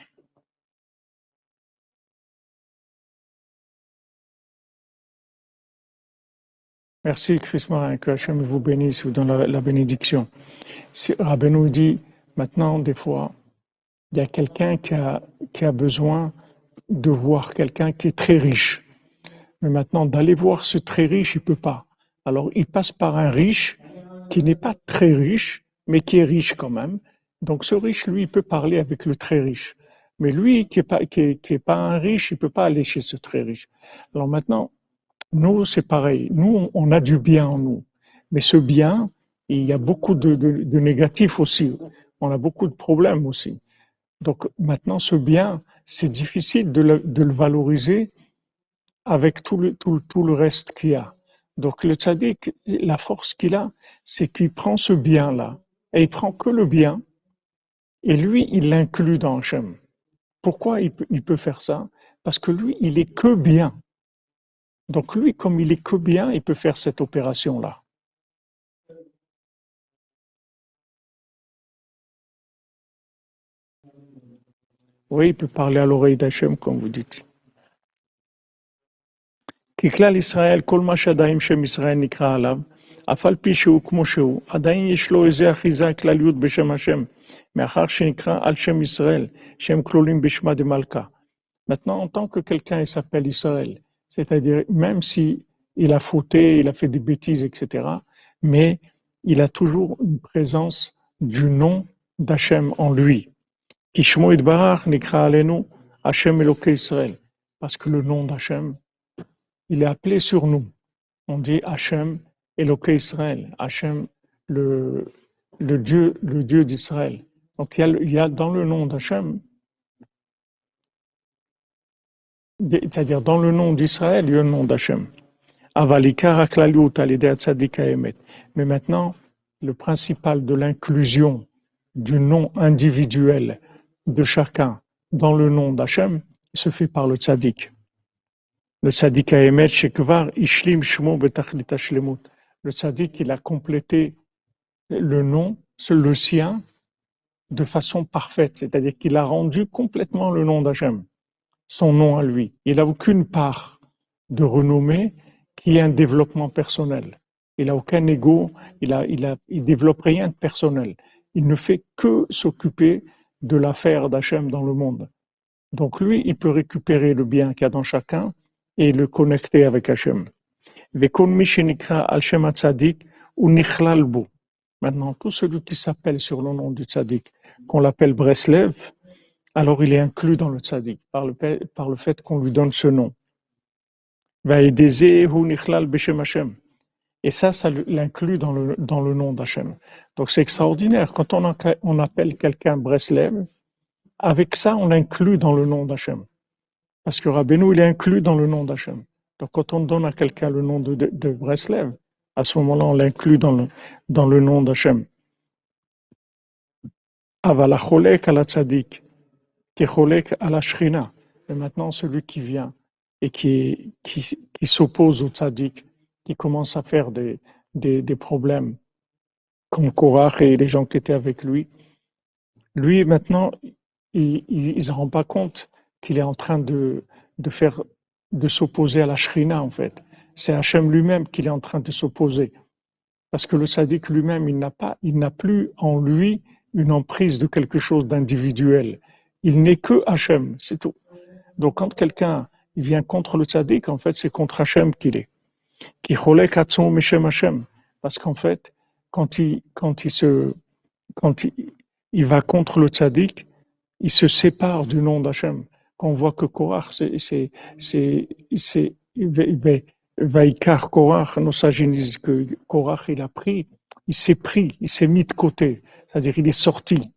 Merci Chris Marin, que Hachem vous bénisse, vous donne la, bénédiction. Si dit, maintenant, des fois, il y a quelqu'un qui a, qui a besoin de voir quelqu'un qui est très riche. Mais maintenant, d'aller voir ce très riche, il peut pas. Alors, il passe par un riche qui n'est pas très riche, mais qui est riche quand même. Donc, ce riche, lui, il peut parler avec le très riche. Mais lui, qui n'est pas, un riche, il peut pas aller chez ce très riche. Alors maintenant, nous, c'est pareil. Nous, on a du bien en nous. Mais ce bien, il y a beaucoup de, négatifs aussi. On a beaucoup de problèmes aussi. Donc maintenant, ce bien, c'est difficile de le, valoriser avec tout le, tout le reste qu'il y a. Donc le tzaddik, la force qu'il a, c'est qu'il prend ce bien-là, et il prend que le bien, et lui, il l'inclut dans Hachem. Pourquoi il peut, il peut faire ça? Parce que lui, il est que bien. Donc lui, comme il est que bien, il peut faire cette opération-là. Oui, il peut parler à l'oreille d'Hachem, comme vous dites. כי כלל ישראל, כל מה שעדיין שם ישראל נקרא עליו, אף על פי שהוא כמו שהוא, עדיין יש לו איזה אחיזה כלליות בשם השם, מאחר שנקרא על שם ישראל, שהם כלולים בשמה דמלכה. Maintenant, en tant que quelqu'un s'appelle Israël, c'est-à-dire même si il a fauté, il a fait des bêtises, etc., mais il a toujours une présence du nom d'Hachem en lui. Kishmo Idbarach Nikra Alenu, Hachem Eloke Israël. Parce que le nom d'Hachem, il est appelé sur nous. On dit Hachem Eloke Israël, Hachem le, le Dieu, le Dieu d'Israël. Donc il y, a, il y, a, dans le nom d'Hachem, c'est-à-dire dans le nom d'Israël, il y a le nom d'Hachem. Mais maintenant, le principal de l'inclusion du nom individuel de chacun dans le nom d'Hachem se fait par le tzaddik. Le tzaddik Haemet Shekvar Ishlim Shmo Betachlit Shlemut. Le tzaddik, il a complété le nom, le sien, de façon parfaite, c'est-à-dire qu'il a rendu complètement le nom d'Hachem, son nom à lui. Il n'a aucune part de renommée qui est un développement personnel. Il n'a aucun ego, il a, il il développe rien de personnel. Il ne fait que s'occuper de l'affaire d'Hachem dans le monde. Donc lui, il peut récupérer le bien qu'il y a dans chacun et le connecter avec Hachem. Maintenant, tout celui qui s'appelle sur le nom du tzaddik, qu'on l'appelle Breslev, alors il est inclus dans le tzaddik par le, par le fait qu'on lui donne ce nom. Et ça, ça l'inclut dans le, dans le nom d'Hachem. Donc c'est extraordinaire. Quand on, on appelle quelqu'un Breslev, avec ça, on l'inclut dans le nom d'Hachem. Parce que Rabbeinu, il est inclus dans le nom d'Hachem. Donc quand on donne à quelqu'un le nom de, de, Breslev, à ce moment-là, on l'inclut dans le, dans le nom d'Hachem. Avalacholek ala tzadik, cholek ala shrina. Et maintenant, celui qui vient et qui, qui, qui s'oppose au tzadik, qui commence à faire des, des, des problèmes, comme Korach et les gens qui étaient avec lui, lui, maintenant, il ne se rend pas compte qu'il est en train de, de faire de s'opposer à la shrina en fait. C'est Hachem lui-même qu'il est en train de s'opposer. Parce que le sadique lui-même, il n'a pas, il n'a plus en lui une emprise de quelque chose d'individuel. Il n'est que Hachem, c'est tout. Donc quand quelqu'un vient contre le sadique, en fait, c'est contre Hachem qu'il est. Qui Hachem. Parce qu'en fait, quand il, quand il se, quand il, il va contre le tzaddik, il se sépare du nom d'Hachem. Quand on voit que Korach, c'est, c'est, c'est, c'est, Vaikar Korach, nos sages disent que Korach, il a pris, il s'est pris, il s'est mis de côté. C'est-à-dire, il est sorti.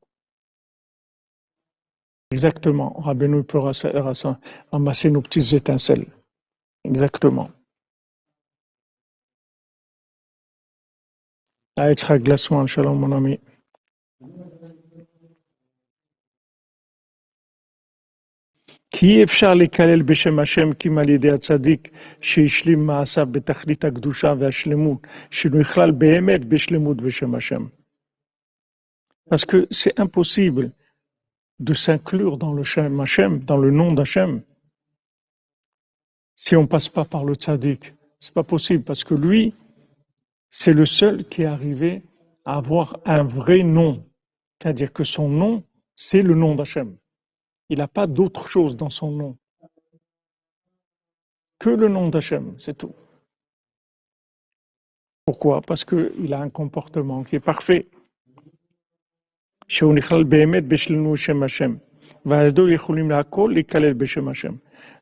Exactement. Rabbeinu peut ramasser nos petites étincelles. Exactement. Ah, glacement, shalom, mon ami. כי אי אפשר לקלל בשם השם כי אם על ידי הצדיק שהשלים מעשיו בתכלית הקדושה והשלמות, שנכלל באמת בשלמות בשם השם. Parce que c'est impossible de s'inclure dans le Shem Hashem, dans le nom d'Hachem, si on ne passe pas par le tzaddik. C'est pas possible parce que lui, c'est le seul qui est arrivé à avoir un vrai nom. C'est-à-dire que son nom, c'est le nom d'Hachem. Il n'a pas d'autre chose dans son nom que le nom d'Hachem, c'est tout. Pourquoi? Parce qu'il a un comportement qui est parfait.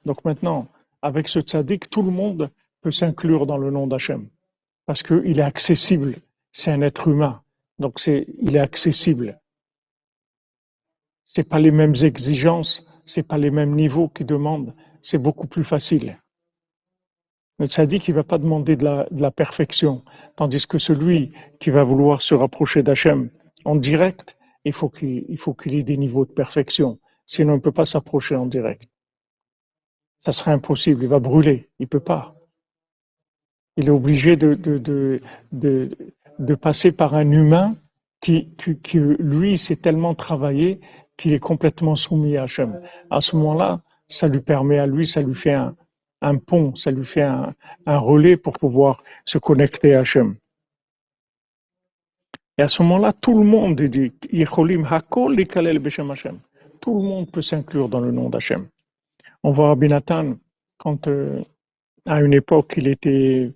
Donc maintenant, avec ce tzaddik, tout le monde peut s'inclure dans le nom d'Hachem. Parce qu'il est accessible. C'est un être humain. Donc il est accessible c'est pas les mêmes exigences, c'est pas les mêmes niveaux qu'ils demandent, c'est beaucoup plus facile. Le dit qu'il va pas demander de la, perfection, tandis que celui qui va vouloir se rapprocher d'Hachem en direct, il faut qu'il ait des niveaux de perfection, sinon il ne peut pas s'approcher en direct. Ça serait impossible, il va brûler, il peut pas. Il est obligé de, passer par un humain qui, qui, qui lui, s'est tellement travaillé qu'il est complètement soumis à Hachem. À ce moment-là, ça lui permet à lui, ça lui fait un, pont, ça lui fait un, relais pour pouvoir se connecter à Hachem. Et à ce moment-là, tout le monde dit Tout le monde peut s'inclure dans le nom d'Hachem. On voit Rabbi Nathan, quand euh, à une époque il était,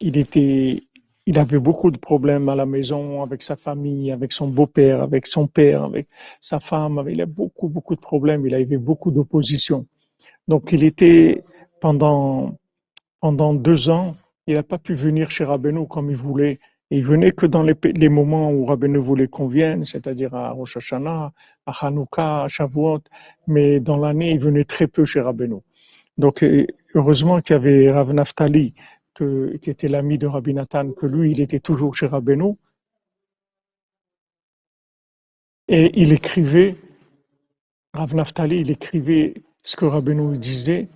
il était il avait beaucoup de problèmes à la maison, avec sa famille, avec son beau-père, avec son père, avec sa femme. Il a beaucoup, beaucoup de problèmes. Il avait beaucoup d'opposition. Donc, il était pendant, pendant deux ans, il n'a pas pu venir chez Rabbeinu comme il voulait. Il venait que dans les, moments où Rabbeinu voulait qu'on vienne, c'est-à-dire à Rosh Hashanah, à Hanouka, à Shavuot. Mais dans l'année, il venait très peu chez Rabbeinu. Donc, heureusement qu'il y avait Rav Naftali, qui était l'ami de Rabbi Nathan, que lui, il était toujours chez Rabbeinu. Et il écrivait, Rav Naftali, il écrivait ce que Rabbeinu disait,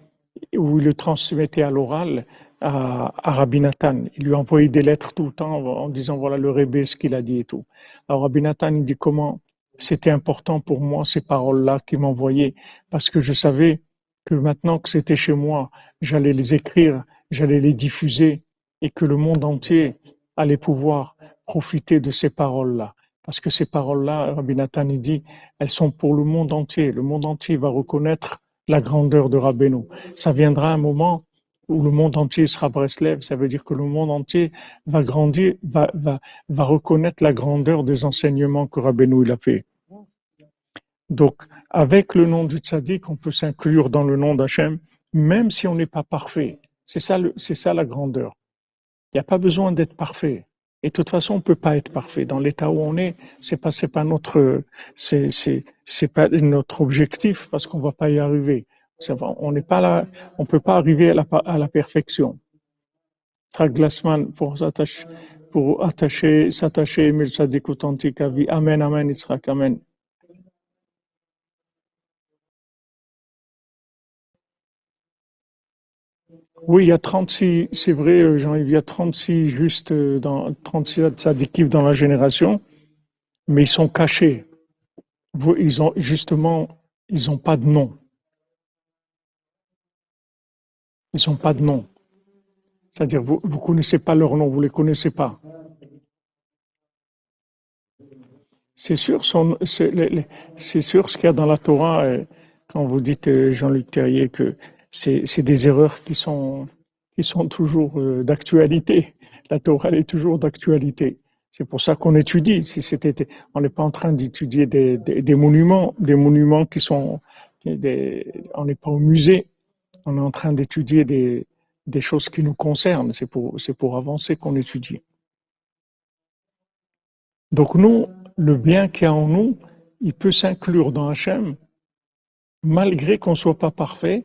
ou il le transmettait à l'oral à, à Rabbi Nathan. Il lui envoyait des lettres tout le temps en disant voilà le rébé, ce qu'il a dit et tout. Alors Rabbi Nathan, il dit comment c'était important pour moi ces paroles-là qu'il m'envoyait, parce que je savais que maintenant que c'était chez moi, j'allais les écrire j'allais les diffuser et que le monde entier allait pouvoir profiter de ces paroles-là. Parce que ces paroles-là, Rabbi Nathan dit, elles sont pour le monde entier. Le monde entier va reconnaître la grandeur de Rabbeinu. Ça viendra un moment où le monde entier sera Breslev. Ça veut dire que le monde entier va grandir, va, reconnaître la grandeur des enseignements que Rabbeinu il a fait. Donc, avec le nom du tzaddik, on peut s'inclure dans le nom d'Hachem, même si on n'est pas parfait. C'est ça, c'est ça la grandeur. Il n'y a pas besoin d'être parfait. Et de toute façon, on ne peut pas être parfait. Dans l'état où on est, c'est pas, c'est pas notre, c'est, c'est, c'est pas notre objectif parce qu'on va pas y arriver. On n'est pas là, on peut pas arriver à la, à la perfection. Glassman pour s'attacher, pour attacher, s'attacher, Emile Sadik authentique à vie. Amen, Amen, Yitzhak, Amen. Oui, il y a 36, c'est vrai, euh, Jean-Yves, il y a 36 juste euh, dans 36 tzadikim dans la génération, mais ils sont cachés. Ils ont justement, ils n'ont pas de nom. Ils n'ont pas de nom. C'est-à-dire, vous ne connaissez pas leur nom, vous ne les connaissez pas. C'est sûr, c'est sûr ce qu'il y a dans la Torah, euh, quand vous dites, Jean-Luc Terrier, que c'est des erreurs qui sont, qui sont toujours euh, d'actualité. La Torah, elle est toujours d'actualité. C'est pour ça qu'on étudie. Si c'était, on n'est pas en train d'étudier des, des, monuments, des monuments qui sont, des, on n'est pas au musée. On est en train d'étudier des, des choses qui nous concernent. C'est pour, c'est pour avancer qu'on étudie. Donc nous, le bien qu'il y a en nous, il peut s'inclure dans Hachem, malgré qu'on soit pas parfait,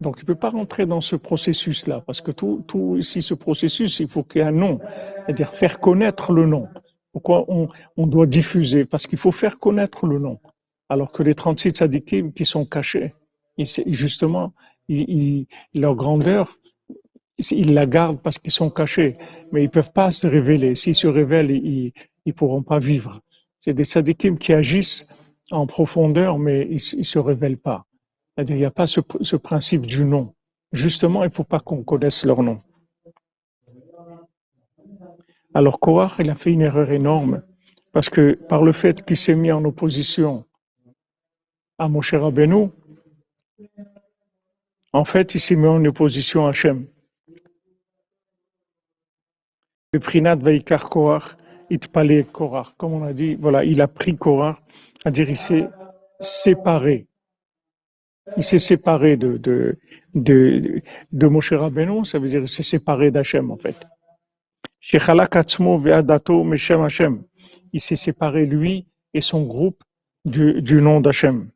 Donc, il ne peut pas rentrer dans ce processus-là, parce que tout, ici, ce processus, il faut qu'il y ait un nom, c'est-à-dire faire connaître le nom. Pourquoi on, doit diffuser? Parce qu'il faut faire connaître le nom. Alors que les 36 tzadikim qui sont cachés, justement, ils, leur grandeur, ils la gardent parce qu'ils sont cachés, mais ils ne peuvent pas se révéler. S'ils se révèlent, ils ne pourront pas vivre. C'est des tzadikim qui agissent en profondeur, mais ils ne se révèlent pas. C'est-à-dire, il n'y a pas ce, principe du nom. Justement, il ne faut pas qu'on connaisse leur nom. Alors, Korach, il a fait une erreur énorme, parce que par le fait qu'il s'est mis en opposition à Moshe Rabbeinu, en fait, il s'est mis en opposition à Hachem. Le Prinat Vaikar Korach, Itpale Korach, comme on a dit, voilà, il a pris Korach, c'est-à-dire il s'est séparé il s'est séparé de, de, de, de Moshe Rabbeinu, ça veut dire qu'il s'est séparé d'Hachem en fait. Il s'est séparé lui et son groupe du, du nom d'Hachem.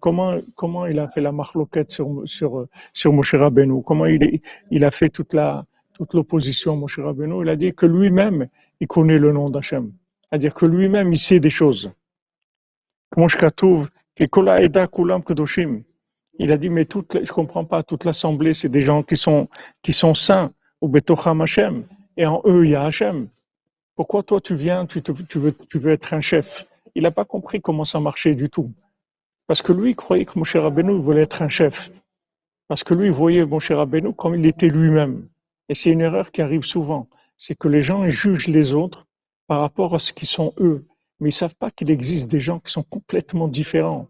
Comment, comment il a fait la marloquette sur, sur, sur Moshe Rabbeinu? Comment il, il a fait toute la toute l'opposition à Moshe Rabbeinu? Il a dit que lui-même, il connaît le nom d'Hachem. C'est-à-dire que lui-même, il sait des choses. Il a dit, mais toute, je comprends pas, toute l'assemblée, c'est des gens qui sont, qui sont saints, au Betocham Hashem, et en eux, il y a Hashem. Pourquoi toi, tu viens, tu, tu, veux, tu veux être un chef? Il n'a pas compris comment ça marchait du tout. Parce que lui, il croyait que Moshe Rabbeinu voulait être un chef. Parce que lui, il voyait Moshe Rabbeinu comme il était lui-même. Et c'est une erreur qui arrive souvent. C'est que les gens jugent les autres par rapport à ce qu'ils sont eux. Mais ils ne savent pas qu'il existe des gens qui sont complètement différents.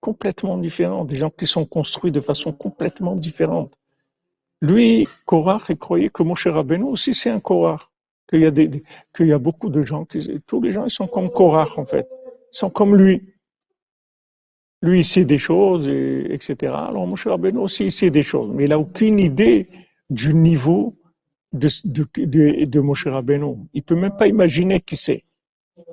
Complètement différents. Des gens qui sont construits de façon complètement différente. Lui, Korach, il croyait que Moshe Rabbeinu aussi c'est un Korach. Qu'il y, a y a beaucoup de gens, qui, tous les gens ils sont comme Korach en fait. Ils sont comme lui. Lui, il sait des choses, et, etc. Alors Moshe Rabbeinu aussi, il sait des choses. Mais il n'a aucune idée du niveau de, de, de, Moshe Rabbeinu. Il peut même pas imaginer qui c'est.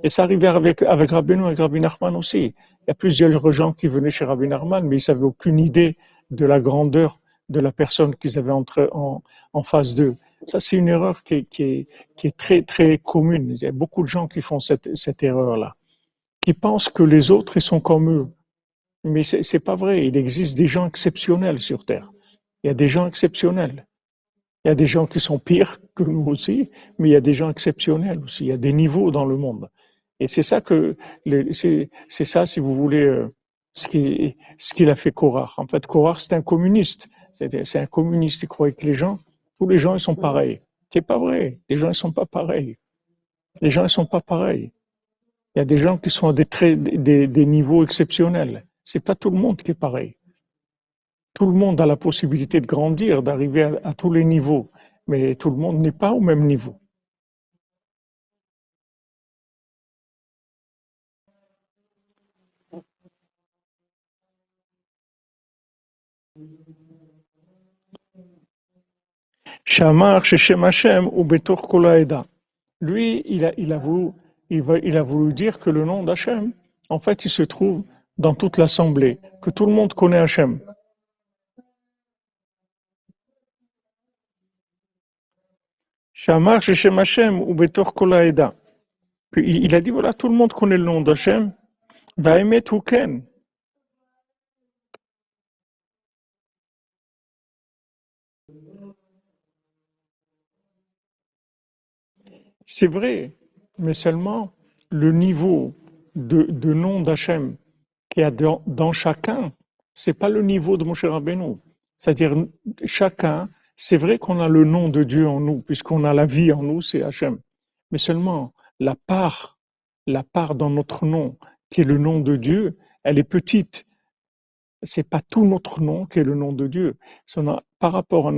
Et ça arrivait avec, avec Rabbeinu, avec Rabbi Nachman aussi. Il y a plusieurs gens qui venaient chez Rabbi Nachman, mais ils n'avaient aucune idée de la grandeur de la personne qu'ils avaient entre, en, en face d'eux. Ça, c'est une erreur qui est, qui, est, très, très commune. Il y a beaucoup de gens qui font cette, cette erreur-là, qui pensent que les autres, sont comme eux. Mais c'est, c'est pas vrai. Il existe des gens exceptionnels sur Terre. Il y a des gens exceptionnels. Il y a des gens qui sont pires que nous aussi, mais il y a des gens exceptionnels aussi. Il y a des niveaux dans le monde. Et c'est ça que, c'est ça, si vous voulez, euh, ce qu'il a fait Korach. En fait, Korach, c'est un communiste. C'est un communiste. Il croyait que les gens, tous les gens, ils sont pareils. C'est pas vrai. Les gens ne sont pas pareils. Les gens ne sont pas pareils. Il y a des gens qui sont à des, des, des niveaux exceptionnels. C'est pas tout le monde qui est pareil. Tout le monde a la possibilité de grandir, d'arriver à, tous les niveaux, mais tout le monde n'est pas au même niveau. Lui, il a, il, a voulu, il, il a voulu dire que le nom d'Hachem, en fait, il se trouve dans toute l'assemblée, que tout le monde connaît Hachem. Il a dit voilà, tout le monde connaît le nom d'Hachem. C'est vrai, mais seulement le niveau de, nom d'Hachem qu'il y a dans, dans chacun, c'est pas le niveau de Moshe Rabbeinu. C'est-à-dire, chacun, c'est vrai qu'on a le nom de Dieu en nous, puisqu'on a la vie en nous, c'est Hachem. Mais seulement la part, la part dans notre nom, qui est le nom de Dieu, elle est petite. C'est pas tout notre nom qui est le nom de Dieu. par rapport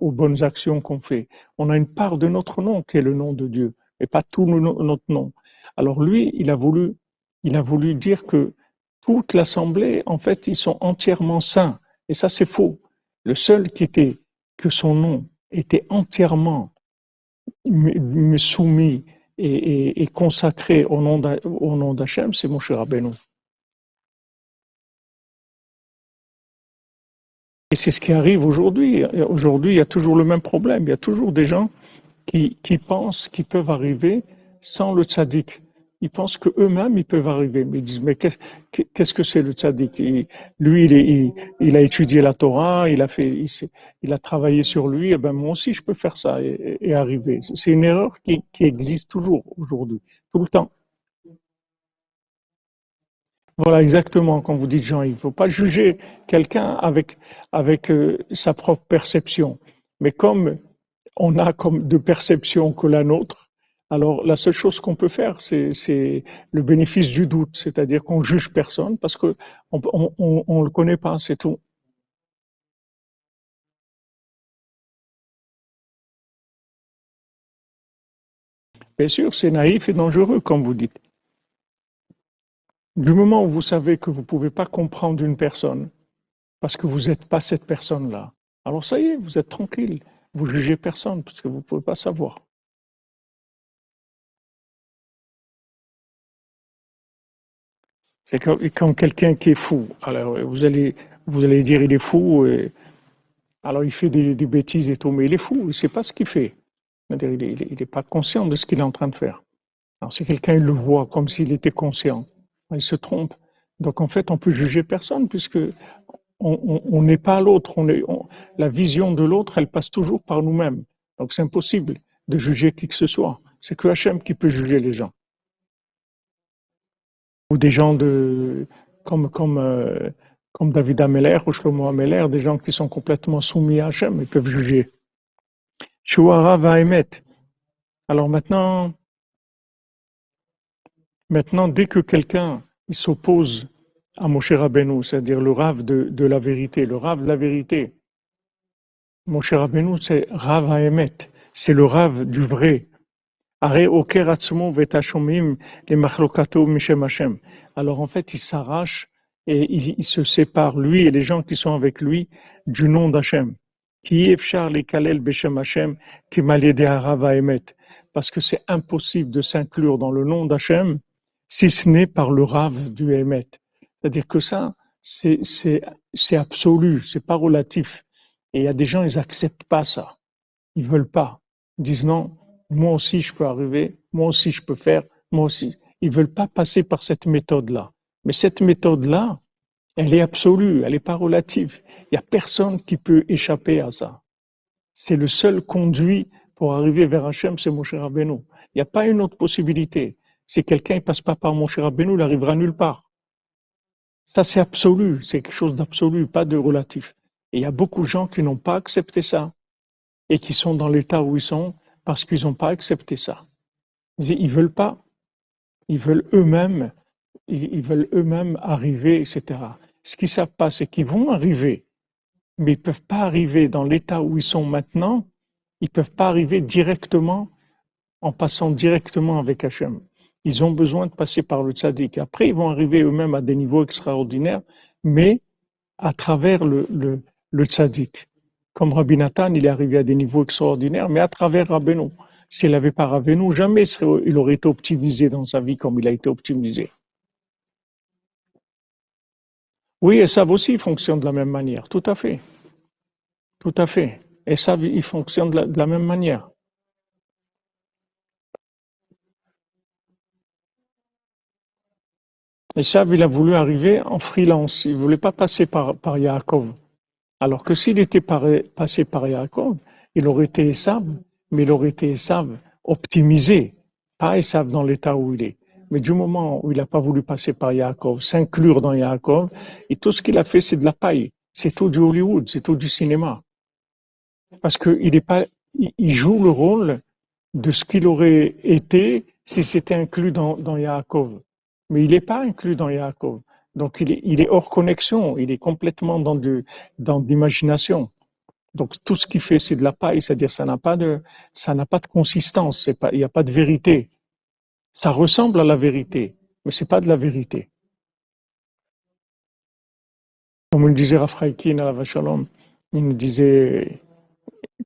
aux bonnes actions qu'on fait, on a une part de notre nom qui est le nom de Dieu, et pas tout notre nom. Alors lui, il a voulu, il a voulu dire que toute l'assemblée, en fait, ils sont entièrement saints. Et ça, c'est faux. Le seul qui était, que son nom était entièrement soumis et, consacré au nom d'Hachem, c'est mon cher. Et c'est ce qui arrive aujourd'hui. Aujourd'hui, il y a toujours le même problème. Il y a toujours des gens qui, pensent qu'ils peuvent arriver sans le tzaddik. Ils pensent qu'eux-mêmes, ils peuvent arriver. Mais ils disent, mais qu'est-ce que c'est le tzaddik Lui, il, a étudié la Torah, il a, travaillé sur lui, et ben moi aussi, je peux faire ça et, arriver. C'est une erreur qui, existe toujours aujourd'hui, tout le temps. Voilà, exactement, comme vous dites, Jean, il ne faut pas juger quelqu'un avec, avec euh, sa propre perception. Mais comme on a comme de perception que la nôtre, alors la seule chose qu'on peut faire, c'est le bénéfice du doute, c'est-à-dire qu'on juge personne parce qu'on on, on, le connaît pas, c'est tout. Bien sûr, c'est naïf et dangereux, comme vous dites. Du moment où vous savez que vous ne pouvez pas comprendre une personne, parce que vous n'êtes pas cette personne-là, alors ça y est, vous êtes tranquille. Vous jugez personne, parce que vous ne pouvez pas savoir. C'est comme, quelqu'un qui est fou. Alors, vous allez, vous allez dire il est fou, alors il fait des, bêtises et tout, mais il est fuu, il ne sait pas ce qu'il fait. Il n'est pas conscient de ce qu'il est en train de faire. Alors, si quelqu'un le voit comme s'il était conscient, il se trompe. Donc en fait, on peut juger personne puisque on n'est pas l'autre. la vision de l'autre, elle passe toujours par nous-mêmes. Donc c'est impossible de juger qui que ce soit. C'est que Hachem qui peut juger les gens. Ou des gens de, euh, comme David Ameller ou Shlomo Ameller, des gens qui sont complètement soumis à Hachem, ils peuvent juger. Shuara va émettre. Alors maintenant, Maintenant, dès que quelqu'un s'oppose à Moshe Rabbeinu, c'est-à-dire le rave de, la vérité, le rave de la vérité, Moshe Rabbeinu, c'est Rav Haemet, c'est le rave du vrai. Alors en fait, il s'arrache et il, se sépare, lui et les gens qui sont avec lui, du nom d'Hachem. Qui les kalel qui Parce que c'est impossible de s'inclure dans le nom d'Hachem si ce n'est par le rave du Hémet. C'est-à-dire que ça, c'est absolu, c'est pas relatif. Et il y a des gens, ils acceptent pas ça. Ils veulent pas. Ils disent non, moi aussi je peux arriver, moi aussi je peux faire, moi aussi. Ils veulent pas passer par cette méthode-là. Mais cette méthode-là, elle est absolue, elle n'est pas relative. Il n'y a personne qui peut échapper à ça. C'est le seul conduit pour arriver vers Hachem, c'est Moshe Rabbeinu. Il n'y a pas une autre possibilité. Si quelqu'un ne passe pas par mon cher Rabbeinu, il n'arrivera nulle part. Ça, c'est absolu, c'est quelque chose d'absolu, pas de relatif. Et il y a beaucoup de gens qui n'ont pas accepté ça et qui sont dans l'état où ils sont parce qu'ils n'ont pas accepté ça. Ils veulent pas. Ils veulent eux-mêmes, ils veulent eux-mêmes arriver, etc. Ce qu'ils savent pas, c'est qu'ils vont arriver, mais ils peuvent pas arriver dans l'état où ils sont maintenant. Ils peuvent pas arriver directement en passant directement avec Hachem. Ils ont besoin de passer par le tzaddik. Après, ils vont arriver eux-mêmes à des niveaux extraordinaires, mais à travers le, le, le tzaddik. Comme Rabbi Nathan, il est arrivé à des niveaux extraordinaires, mais à travers Rabbeinu. S'il n'avait pas Rabbeinu, jamais il aurait été optimisé dans sa vie comme il a été optimisé. Oui, et ça aussi fonctionne de la même manière, tout à fait. Tout à fait. Et ça, il fonctionne de la même manière. Esav, il a voulu arriver en freelance. Il ne voulait pas passer par Yaakov. Alors que s'il était passé par Yaakov, il aurait été Esav, mais il aurait été Esav optimisé, pas Esav dans l'état où il est. Mais du moment où il n'a pas voulu passer par Yaakov, s'inclure dans Yaakov, et tout ce qu'il a fait, c'est de la paille. C'est tout du Hollywood, c'est tout du cinéma. Parce qu'il pas, il joue le rôle de ce qu'il aurait été si c'était inclus dans, dans Yaakov mais il n'est pas inclus dans Yaakov. Donc il est, hors connexion, il est complètement dans, l'imagination. Donc tout ce qu'il fait, c'est de la paille, c'est-à-dire ça n'a pas de, ça n'a pas de consistance, il n'y a pas de vérité. Ça ressemble à la vérité, mais c'est pas de la vérité. Comme le disait Rafraïkin à la Vachalom, il nous disait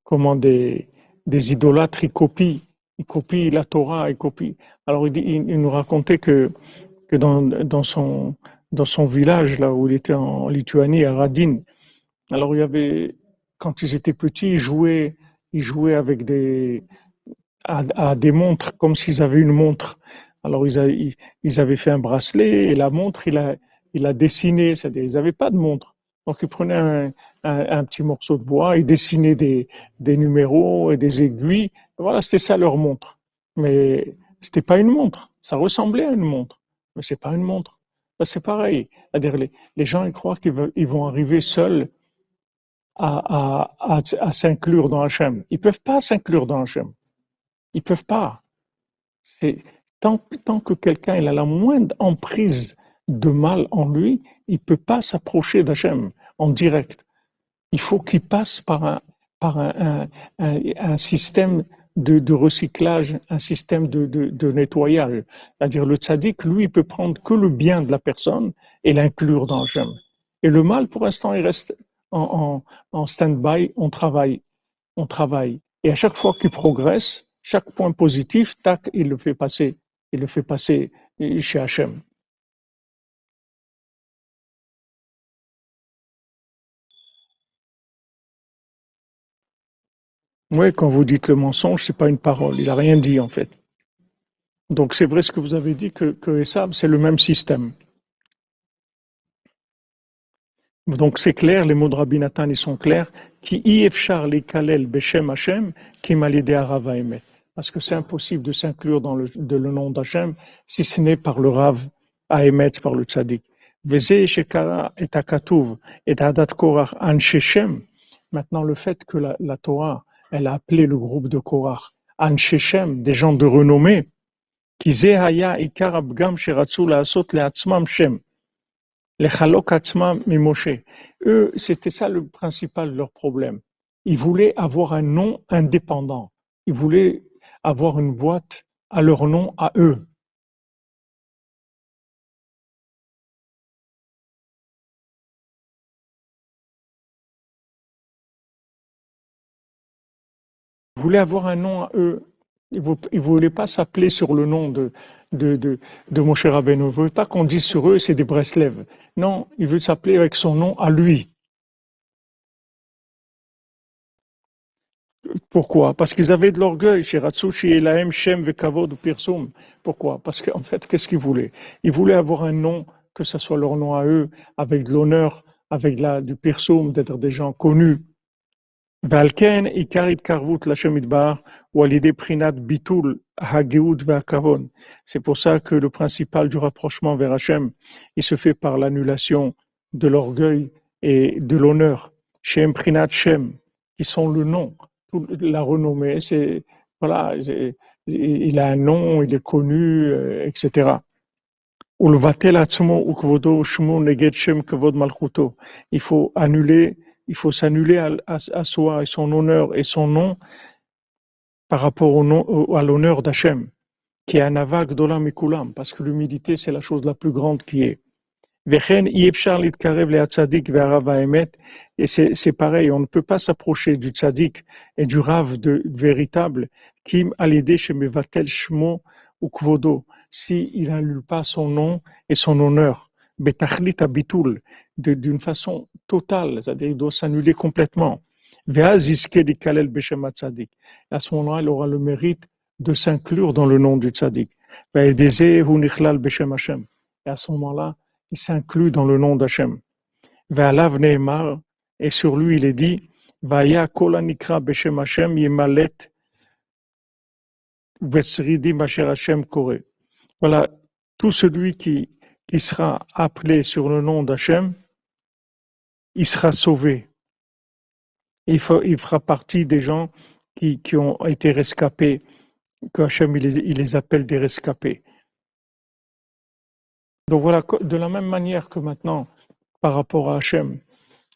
comment des, des idolâtres ils copient, ils copient la Torah, ils copient. Alors il, nous racontait que dans, son, dans son village, là où il était en Lituanie, à Radin, alors il y avait, quand ils étaient petits, ils jouaient, ils jouaient avec des, à, des montres, comme s'ils avaient une montre. Alors ils, ils, avaient fait un bracelet et la montre, il a, il a dessiné, c'est-à-dire ils n'avaient pas de montre. Donc ils prenaient un, un, petit morceau de bois, ils dessinaient des, des numéros et des aiguilles. Voilà, c'était ça leur montre. Mais c'était pas une montre, ça ressemblait à une montre mais c'est pas une montre. C'est pareil. Les, les, gens ils croient qu'ils vont arriver seuls à, s'inclure dans Hachem. Ils peuvent pas s'inclure dans Hachem. Ils peuvent pas. Tant, que quelqu'un a la moindre emprise de mal en lui, il peut pas s'approcher d'Hachem en direct. Il faut qu'il passe par un système de, recyclage, un système de, nettoyage. C'est-à-dire le tzaddik, lui, il peut prendre que le bien de la personne et l'inclure dans Hachem. Et le mal, pour l'instant, il reste en, en, stand-by, on travaille, on travaille. Et à chaque fois qu'il progresse, chaque point positif, tac, il le fait passer, il le fait passer chez Hachem. Oui, quand vous dites le mensonge, c'est pas une parole. Il n'a rien dit, en fait. Donc, c'est vrai ce que vous avez dit, que, que c'est le même système. Donc, c'est clair, les mots de Rabbi Nathan, ils sont clairs. Qui les kalel beshem Hashem, qui. Parce que c'est impossible de s'inclure dans le, le nom d'Hachem si ce n'est par le Rav à émettre par le tzaddik. Et Maintenant, le fait que la, la Torah elle a appelé le groupe de Korach Anshechem, des gens de renommée, Shem. Eux, c'était ça le principal de leur problème. Ils voulaient avoir un nom indépendant. Ils voulaient avoir une boîte à leur nom à eux. Voulaient avoir un nom à eux. Ils ne voulaient pas s'appeler sur le nom de, de Moshe Rabbeinu. Ils ne voulaient pas qu'on dise sur eux c'est des Breslev. Non, il veut s'appeler avec son nom à lui. Pourquoi? Parce qu'ils avaient de l'orgueil chez Ratsushi, Elahem, Shem, Vekavod, Pirsum. Pourquoi? Parce qu'en fait, qu'est-ce qu'ils voulaient? Ils voulaient avoir un nom, que ce soit leur nom à eux, avec de l'honneur, avec la, du Pirsum, d'être des gens connus. C'est pour ça que le principal du rapprochement vers Hachem, il se fait par l'annulation de l'orgueil et de l'honneur. Shem Prinat Shem, qui sont le nom, la renommée, il a un nom, il est connu, euh, etc. Il faut annuler, il faut s'annuler à, soi et son honneur et son nom par rapport au nom, à l'honneur d'Hachem, qui est un avag d'olam parce que l'humilité c'est la chose la plus grande qui est. Et c'est pareil, on ne peut pas s'approcher du tzaddik et du rav de, véritable, kim alidé shemevatel shmo ou kvodo, si il n'annule pas son nom et son honneur, betachlit abitul, d'une façon totale, c'est-à-dire il doit s'annuler complètement. À ce moment-là, il aura le mérite de s'inclure dans le nom du tzaddik. Et à ce moment-là, il s'inclut dans le nom d'Hachem. Et sur lui, il est dit, Vaya kolanikra beshem Hashem yemalet vesridim asher Hashem kore. Voilà, tout celui qui, qui sera appelé sur le nom d'Hachem, il sera sauvé. Il, fera partie des gens qui, ont été rescapés, que Hachem il les, appelle des rescapés. Donc voilà, de la même manière que maintenant, par rapport à Hachem,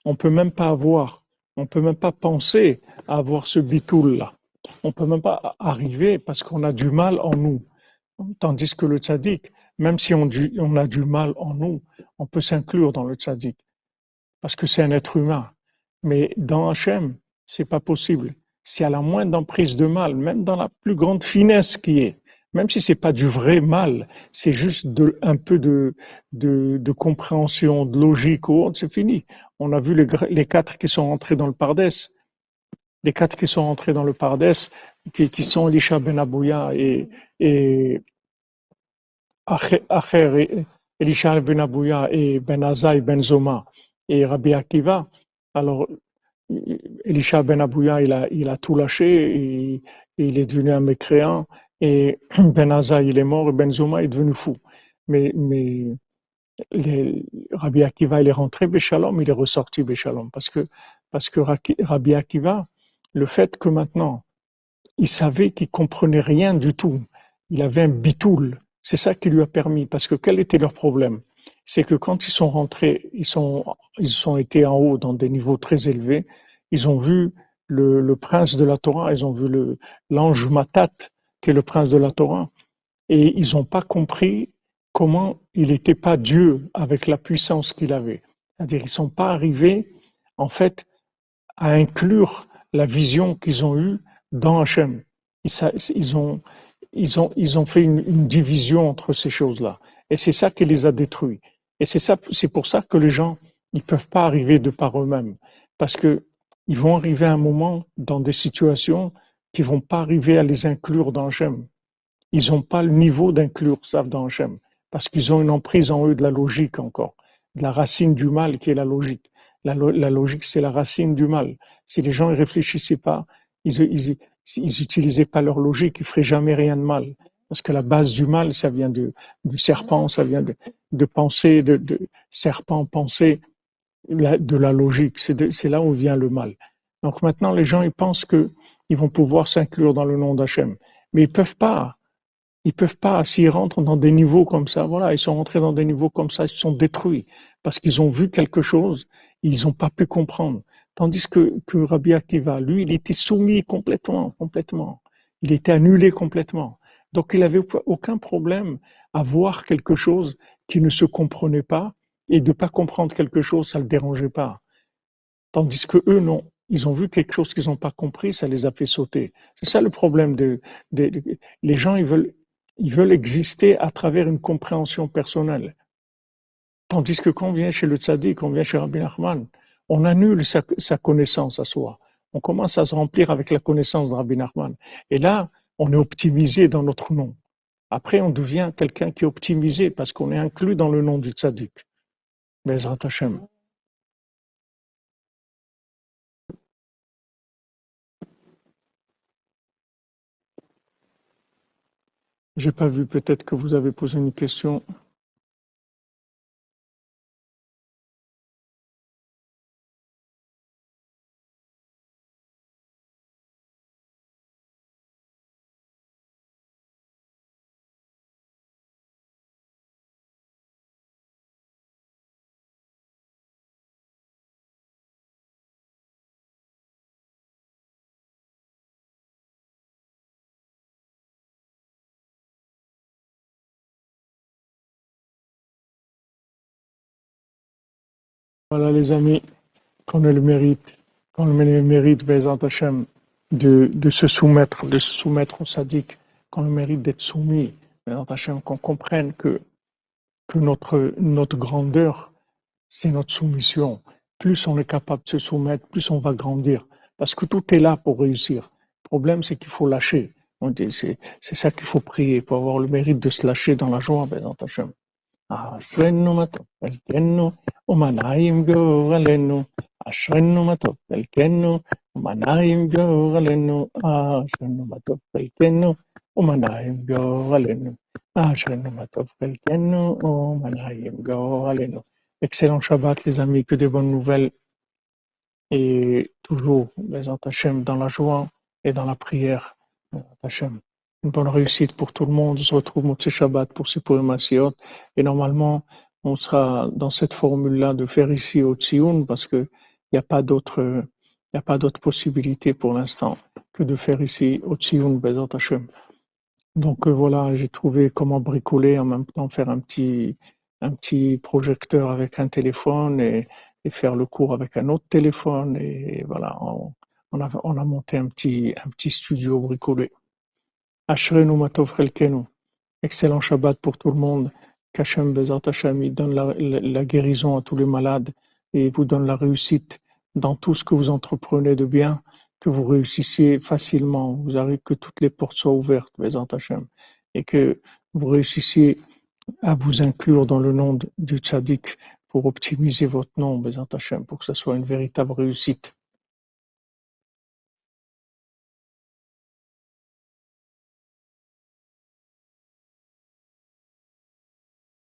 on peut même pas avoir, on peut même pas penser à avoir ce bitoul-là. On peut même pas arriver parce qu'on a du mal en nous. Tandis que le tzaddik, même si on, a du mal en nous, on peut s'inclure dans le tzaddik. Parce que c'est un être humain. Mais dans Hachem, c'est pas possible. S'il y a la moindre emprise de mal, même dans la plus grande finesse qui est, même si c'est pas du vrai mal, c'est juste un peu de, compréhension, de logique ou autre, c'est fini. On a vu les, quatre qui sont rentrés dans le Pardès, les quatre qui sont rentrés dans le Pardès, qui, sont Elisha Ben Abouya et Acher, Elisha Ben Abouya et Ben Azaï Ben Zoma et Rabbi Akiva. Alors, Elisha Ben Abouya, il a, il a tout lâché et, il est devenu un mécréant et Ben Aza, il est mort et Ben Zoma est devenu fou. Mais, mais Rabbi Akiva, il est rentré Béchalom, il est ressorti Béchalom. Parce que, parce que Rabbi Akiva, le fait que maintenant, il savait qu'il comprenait rien du tout, il avait un bitoul, c'est ça qui lui a permis. Parce que quel était leur problème? C'est que quand ils sont rentrés, ils sont, ils sont été en haut dans des niveaux très élevés, ils ont vu le, le prince de la Torah, ils ont vu l'ange Matat, qui est le prince de la Torah. Et ils n'ont pas compris comment il n'était pas Dieu avec la puissance qu'il avait. C'est-à-dire qu'ils ne sont pas arrivés, en fait, à inclure la vision qu'ils ont eue dans Hachem. Ils, ont, ils, ont, ils ont fait une, division entre ces choses-là. Et c'est ça qui les a détruits. Et c'est ça, c'est pour ça que les gens, ils peuvent pas arriver de par eux-mêmes. Parce que ils vont arriver à un moment dans des situations qui vont pas arriver à les inclure dans Hachem. Ils n'ont pas le niveau d'inclure ça dans Hachem, parce qu'ils ont une emprise en eux de la logique encore, de la racine du mal qui est la logique. La, logique, c'est la racine du mal. Si les gens ne réfléchissaient pas, ils, ils, ils pas leur logique, ils feraient jamais rien de mal. Parce que la base du mal, ça vient du serpent, ça vient de, penser, de, serpent, penser, de la logique. C'est là où vient le mal. Donc maintenant, les gens, ils pensent que ils vont pouvoir s'inclure dans le nom d'Hachem. Mais ils peuvent pas. Ils peuvent pas. S'ils rentrent dans des niveaux comme ça, voilà, ils sont rentrés dans des niveaux comme ça, ils sont détruits parce qu'ils ont vu quelque chose, ils n'ont pas pu comprendre. Tandis que, Rabbi Akiva, lui, il était soumis complètement, complètement. Il était annulé complètement. Donc il n'avait aucun problème à voir quelque chose qui ne se comprenait pas et de ne pas comprendre quelque chose, ça ne le dérangeait pas. Tandis que eux, non ils ont vu quelque chose qu'ils n'ont pas compris, ça les a fait sauter. C'est ça le problème de, les gens, ils veulent, ils veulent exister à travers une compréhension personnelle. Tandis que quand on vient chez le tzaddik, quand on vient chez Rabbi Nachman, on annule sa, connaissance à soi. On commence à se remplir avec la connaissance de Rabbi Nachman. Et là, on est optimisé dans notre nom. Après, on devient quelqu'un qui est optimisé parce qu'on est inclus dans le nom du tzaddik. Bezrat Hashem. J'ai pas vu, peut-être que vous avez posé une question. Voilà les amis, qu'on ait le mérite, qu'on le mérite, Bézant Hachem, de, de se soumettre, de se soumettre au sadique, qu'on le mérite d'être soumis, Bézant Hachem, qu'on comprenne que, que notre, notre grandeur, c'est notre soumission. Plus on est capable de se soumettre, plus on va grandir. Parce que tout est là pour réussir. Le problème, c'est qu'il faut lâcher. C'est ça qu'il faut prier, pour avoir le mérite de se lâcher dans la joie, Bézant Hachem אשרנו מה טוב חלקנו, ומנעים גורלנו. אשרנו מה טוב חלקנו, ומנעים גורלנו. אשרנו מה טוב חלקנו, ומנעים גורלנו. אשרנו מה טוב חלקנו, ומנעים גורלנו. Excellent Shabbat, les amis, que des bonnes nouvelles. Et toujours, les Hachem, dans la joie et dans la prière. Hachem une bonne réussite pour tout le monde. On se retrouve Motsé Shabbat pour ces poèmes Et normalement, on sera dans cette formule-là de faire ici au Tsioun parce qu'il n'y a pas d'autre, il possibilité pour l'instant que de faire ici au Tsioun Bezat Hashem. Donc euh, voilà, j'ai trouvé comment bricoler en même temps, faire un petit, projecteur avec un téléphone et, faire le cours avec un autre téléphone. Et voilà, on, a, on a monté un petit studio bricolé. Ashrenu Matov Chelkenu. Excellent Shabbat pour tout le monde. Kachem Bezat Hashem, il donne la, guérison à tous les malades et vous donne la réussite dans tout ce que vous entreprenez de bien, que vous réussissiez facilement. Vous arrivez que toutes les portes soient ouvertes, Bezat Hashem, et que vous réussissiez à vous inclure dans le nom du tzaddik pour optimiser votre nom, Bezat Hashem, pour que ce soit une véritable réussite.